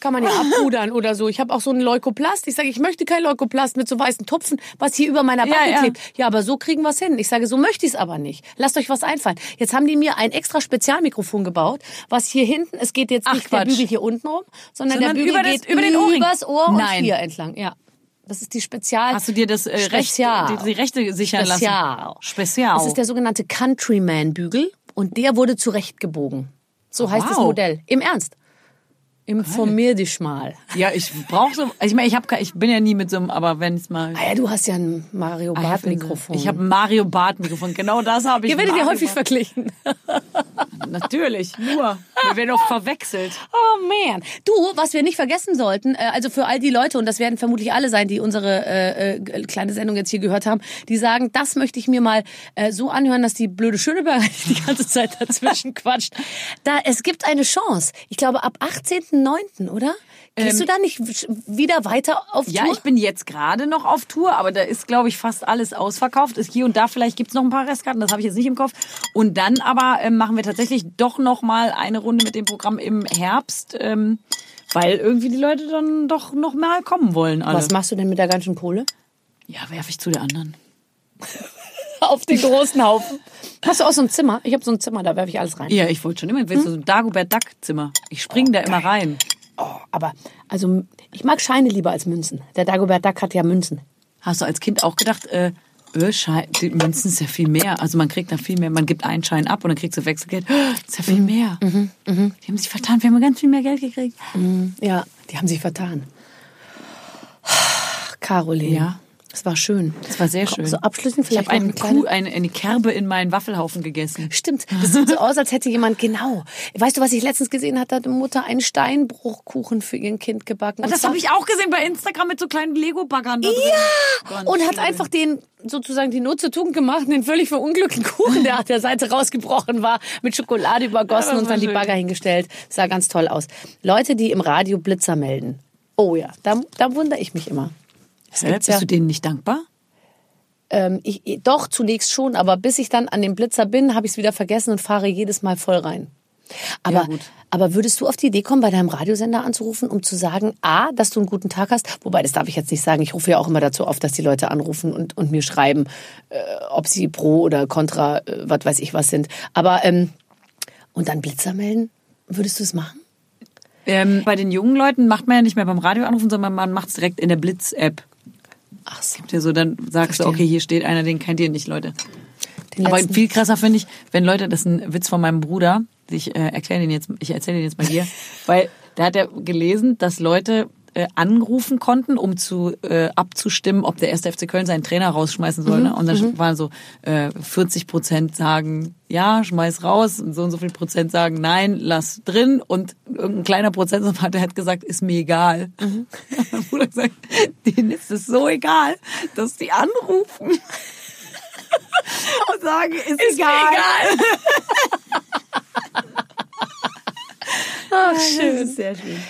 Speaker 2: Kann man ja abpudern oder so. Ich habe auch so einen Leukoplast. Ich sage, ich möchte kein Leukoplast mit so weißen Tupfen, was hier über meiner
Speaker 4: Ja,
Speaker 2: Backe
Speaker 4: ja.
Speaker 2: klebt. Ja, aber so kriegen wir's hin. Ich sage, so möchte ich's aber nicht. Lasst euch was einfallen. Jetzt haben die mir ein extra Spezialmikrofon gebaut, was hier hinten, es geht jetzt
Speaker 4: Ach,
Speaker 2: nicht der
Speaker 4: Quatsch.
Speaker 2: Bügel hier unten rum, sondern,
Speaker 4: Sondern
Speaker 2: der Bügel
Speaker 4: über das-
Speaker 2: geht
Speaker 4: über den Ohrring.
Speaker 2: übers Ohr und
Speaker 4: Nein.
Speaker 2: hier entlang. Ja. Das ist die Spezial.
Speaker 4: Hast du dir das äh, Recht,
Speaker 2: Spezial.
Speaker 4: die, die Rechte sichern
Speaker 2: Spezial.
Speaker 4: lassen? Spezial.
Speaker 2: Das ist der sogenannte Countryman-Bügel und der wurde zurechtgebogen. So heißt das
Speaker 4: Wow.
Speaker 2: Modell. Im Ernst. Informier dich mal.
Speaker 4: ja, ich brauche so. Ich meine, ich habe, ich bin ja nie mit so einem, aber wenn es mal.
Speaker 2: Ah ja, du hast ja ein Mario
Speaker 4: have
Speaker 2: Bart Mikrofon.
Speaker 4: Ich habe ein Mario Bart Mikrofon. Genau das habe ich.
Speaker 2: Ihr werdet ja häufig verglichen.
Speaker 4: Natürlich. Nur. Wir werden auch verwechselt.
Speaker 2: Oh man. Du, was wir nicht vergessen sollten, äh, also für all die Leute, und das werden vermutlich alle sein, die unsere äh, äh, kleine Sendung jetzt hier gehört haben, die sagen, das möchte ich mir mal äh, so anhören, dass die blöde Schöneberger die ganze Zeit dazwischen quatscht. Da, es gibt eine Chance. Ich glaube, ab 18.09., oder? Gehst du da nicht wieder weiter auf
Speaker 4: Ähm, Ja,
Speaker 2: Tour?
Speaker 4: ich bin jetzt gerade noch auf Tour, aber da ist, glaube ich, fast alles ausverkauft. Ist hier und da vielleicht gibt's noch ein paar Restkarten, das habe ich jetzt nicht im Kopf. Und dann aber ähm, machen wir tatsächlich doch noch mal eine Runde mit dem Programm im Herbst, ähm, weil irgendwie die Leute dann doch noch mal kommen wollen. Alle.
Speaker 2: Was machst du denn mit der ganzen Kohle?
Speaker 4: Ja, werfe ich zu der anderen.
Speaker 2: Auf den großen Haufen. Hast du auch so ein Zimmer? Ich habe so ein Zimmer, da werfe ich alles rein.
Speaker 4: Ja, ich wollte schon immer, willst du so ein Dagobert Duck Zimmer? Ich spring da immer rein.
Speaker 2: Oh, aber also ich mag Scheine lieber als Münzen. Der Dagobert Duck hat ja Münzen.
Speaker 4: Hast du als Kind auch gedacht, äh, äh, Schein, die Münzen ist ja viel mehr. Also man kriegt da viel mehr. Man gibt einen Schein ab und dann kriegst du Wechselgeld. Oh, ist ja viel mehr. Die haben sich vertan. Wir haben ganz viel mehr Geld gekriegt.
Speaker 2: Ja, die haben sich vertan. Caroline.
Speaker 4: Ja.
Speaker 2: Es war schön.
Speaker 4: Das war sehr schön.
Speaker 2: So abschließend
Speaker 4: ich
Speaker 2: vielleicht
Speaker 4: habe
Speaker 2: noch
Speaker 4: einen
Speaker 2: eine kleine...
Speaker 4: Eine, eine Kerbe in meinen Waffelhaufen gegessen.
Speaker 2: Stimmt, das sieht so aus, als hätte jemand, genau. Weißt du, was ich letztens gesehen hatte? Hat eine Mutter einen Steinbruchkuchen für ihr Kind gebacken. Und
Speaker 4: Das habe ich auch gesehen bei Instagram mit so kleinen Lego-Baggern. drin. Ganz
Speaker 2: und hat
Speaker 4: schön.
Speaker 2: einfach den sozusagen die Not zur Tugend gemacht, den völlig verunglückten Kuchen, der auf der Seite rausgebrochen war, mit Schokolade übergossen
Speaker 4: Ja, das
Speaker 2: und dann die
Speaker 4: schön.
Speaker 2: Bagger hingestellt. Sah ganz toll aus. Leute, die im Radio Blitzer melden. Oh ja, da, da wundere ich mich immer. Es
Speaker 4: Hä,
Speaker 2: gibt's
Speaker 4: Bist du denen nicht dankbar?
Speaker 2: ähm, ich, doch, zunächst schon, aber bis ich dann an dem Blitzer bin, habe ich es wieder vergessen und fahre jedes Mal voll rein. Aber,
Speaker 4: gut.
Speaker 2: aber würdest du auf die Idee kommen, bei deinem Radiosender anzurufen, um zu sagen, A, dass du einen guten Tag hast? Wobei, das darf ich jetzt nicht sagen. Ich rufe ja auch immer dazu auf, dass die Leute anrufen und, und mir schreiben, äh, ob sie pro oder contra, äh, was weiß ich was sind. Aber, ähm, und dann Blitzer melden? Würdest du es machen?
Speaker 4: Ähm, bei den jungen Leuten macht man ja nicht mehr beim Radio anrufen, sondern man macht es direkt in der Blitz-App.
Speaker 2: Ach so.
Speaker 4: Ja, so, dann sagst du,
Speaker 2: Verstehe.
Speaker 4: okay, hier steht einer, den kennt ihr nicht, Leute.
Speaker 2: Den
Speaker 4: Aber
Speaker 2: letzten-
Speaker 4: viel krasser finde ich, wenn Leute, das ist ein Witz von meinem Bruder, ich äh, erkläre den jetzt, ich erzähle den jetzt mal hier, weil der hat ja gelesen, dass Leute äh, anrufen konnten, um zu äh, abzustimmen, ob der erste FC Köln seinen Trainer rausschmeißen soll. Ne? Und dann waren so äh, 40 Prozent sagen ja, schmeiß raus und so und so viel Prozent sagen nein, lass drin und irgendein kleiner Prozentsatz hat gesagt, ist mir egal. Mhm. Mein Bruder gesagt, denen ist es so egal, dass die anrufen und sagen, ist,
Speaker 2: Ist mir
Speaker 4: egal.
Speaker 2: Ach, schön.
Speaker 4: sehr schön.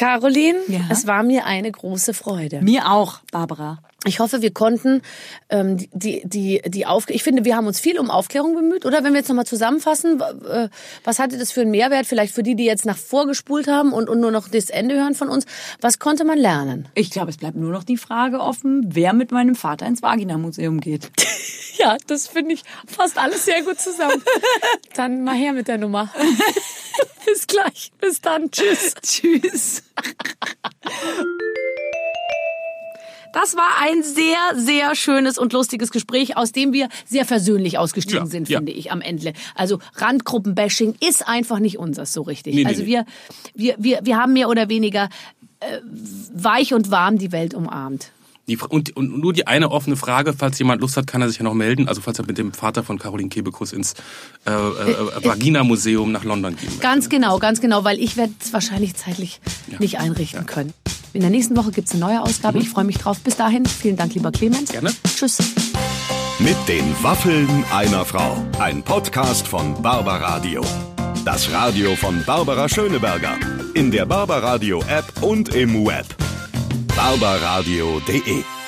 Speaker 2: Caroline,
Speaker 4: Ja?
Speaker 2: es war mir eine große Freude.
Speaker 4: Mir auch, Barbara.
Speaker 2: Ich hoffe, wir konnten ähm, die die die Aufklärung. Ich finde, wir haben uns viel um Aufklärung bemüht. Oder wenn wir jetzt nochmal zusammenfassen, äh, was hatte das für einen Mehrwert? Vielleicht für die, die jetzt nach vorgespult haben und, und nur noch das Ende hören von uns. Was konnte man lernen?
Speaker 4: Ich glaube, es bleibt nur noch die Frage offen, wer mit meinem Vater ins Vagina-Museum geht.
Speaker 2: Ja, das finde ich fast alles sehr gut zusammen. Dann mal her mit der Nummer. Bis gleich. Bis dann. Tschüss.
Speaker 4: Tschüss.
Speaker 2: Das war ein sehr, sehr schönes und lustiges Gespräch, aus dem wir sehr versöhnlich ausgestiegen
Speaker 3: Ja,
Speaker 2: sind,
Speaker 3: ja.
Speaker 2: finde ich, am Ende. Also Randgruppenbashing ist einfach nicht unseres so richtig.
Speaker 3: Nee,
Speaker 2: also
Speaker 3: nee.
Speaker 2: wir, wir, wir, wir haben mehr oder weniger äh, weich und warm die Welt umarmt.
Speaker 3: Die, und, und nur die eine offene Frage, falls jemand Lust hat, kann er sich ja noch melden. Also falls er mit dem Vater von Caroline Kebekus ins äh, äh, Vagina-Museum nach London gehen möchte.
Speaker 2: Ganz genau, ganz genau, weil ich werde es wahrscheinlich zeitlich nicht einrichten können. In der nächsten Woche gibt's eine neue Ausgabe. Ich freue mich drauf. Bis dahin, vielen Dank, lieber Clemens.
Speaker 3: Gerne.
Speaker 2: Tschüss.
Speaker 1: Mit den Waffeln einer Frau. Ein Podcast von Barbaradio. Das Radio von Barbara Schöneberger. In der Barbaradio App und im Web. barbaradio.de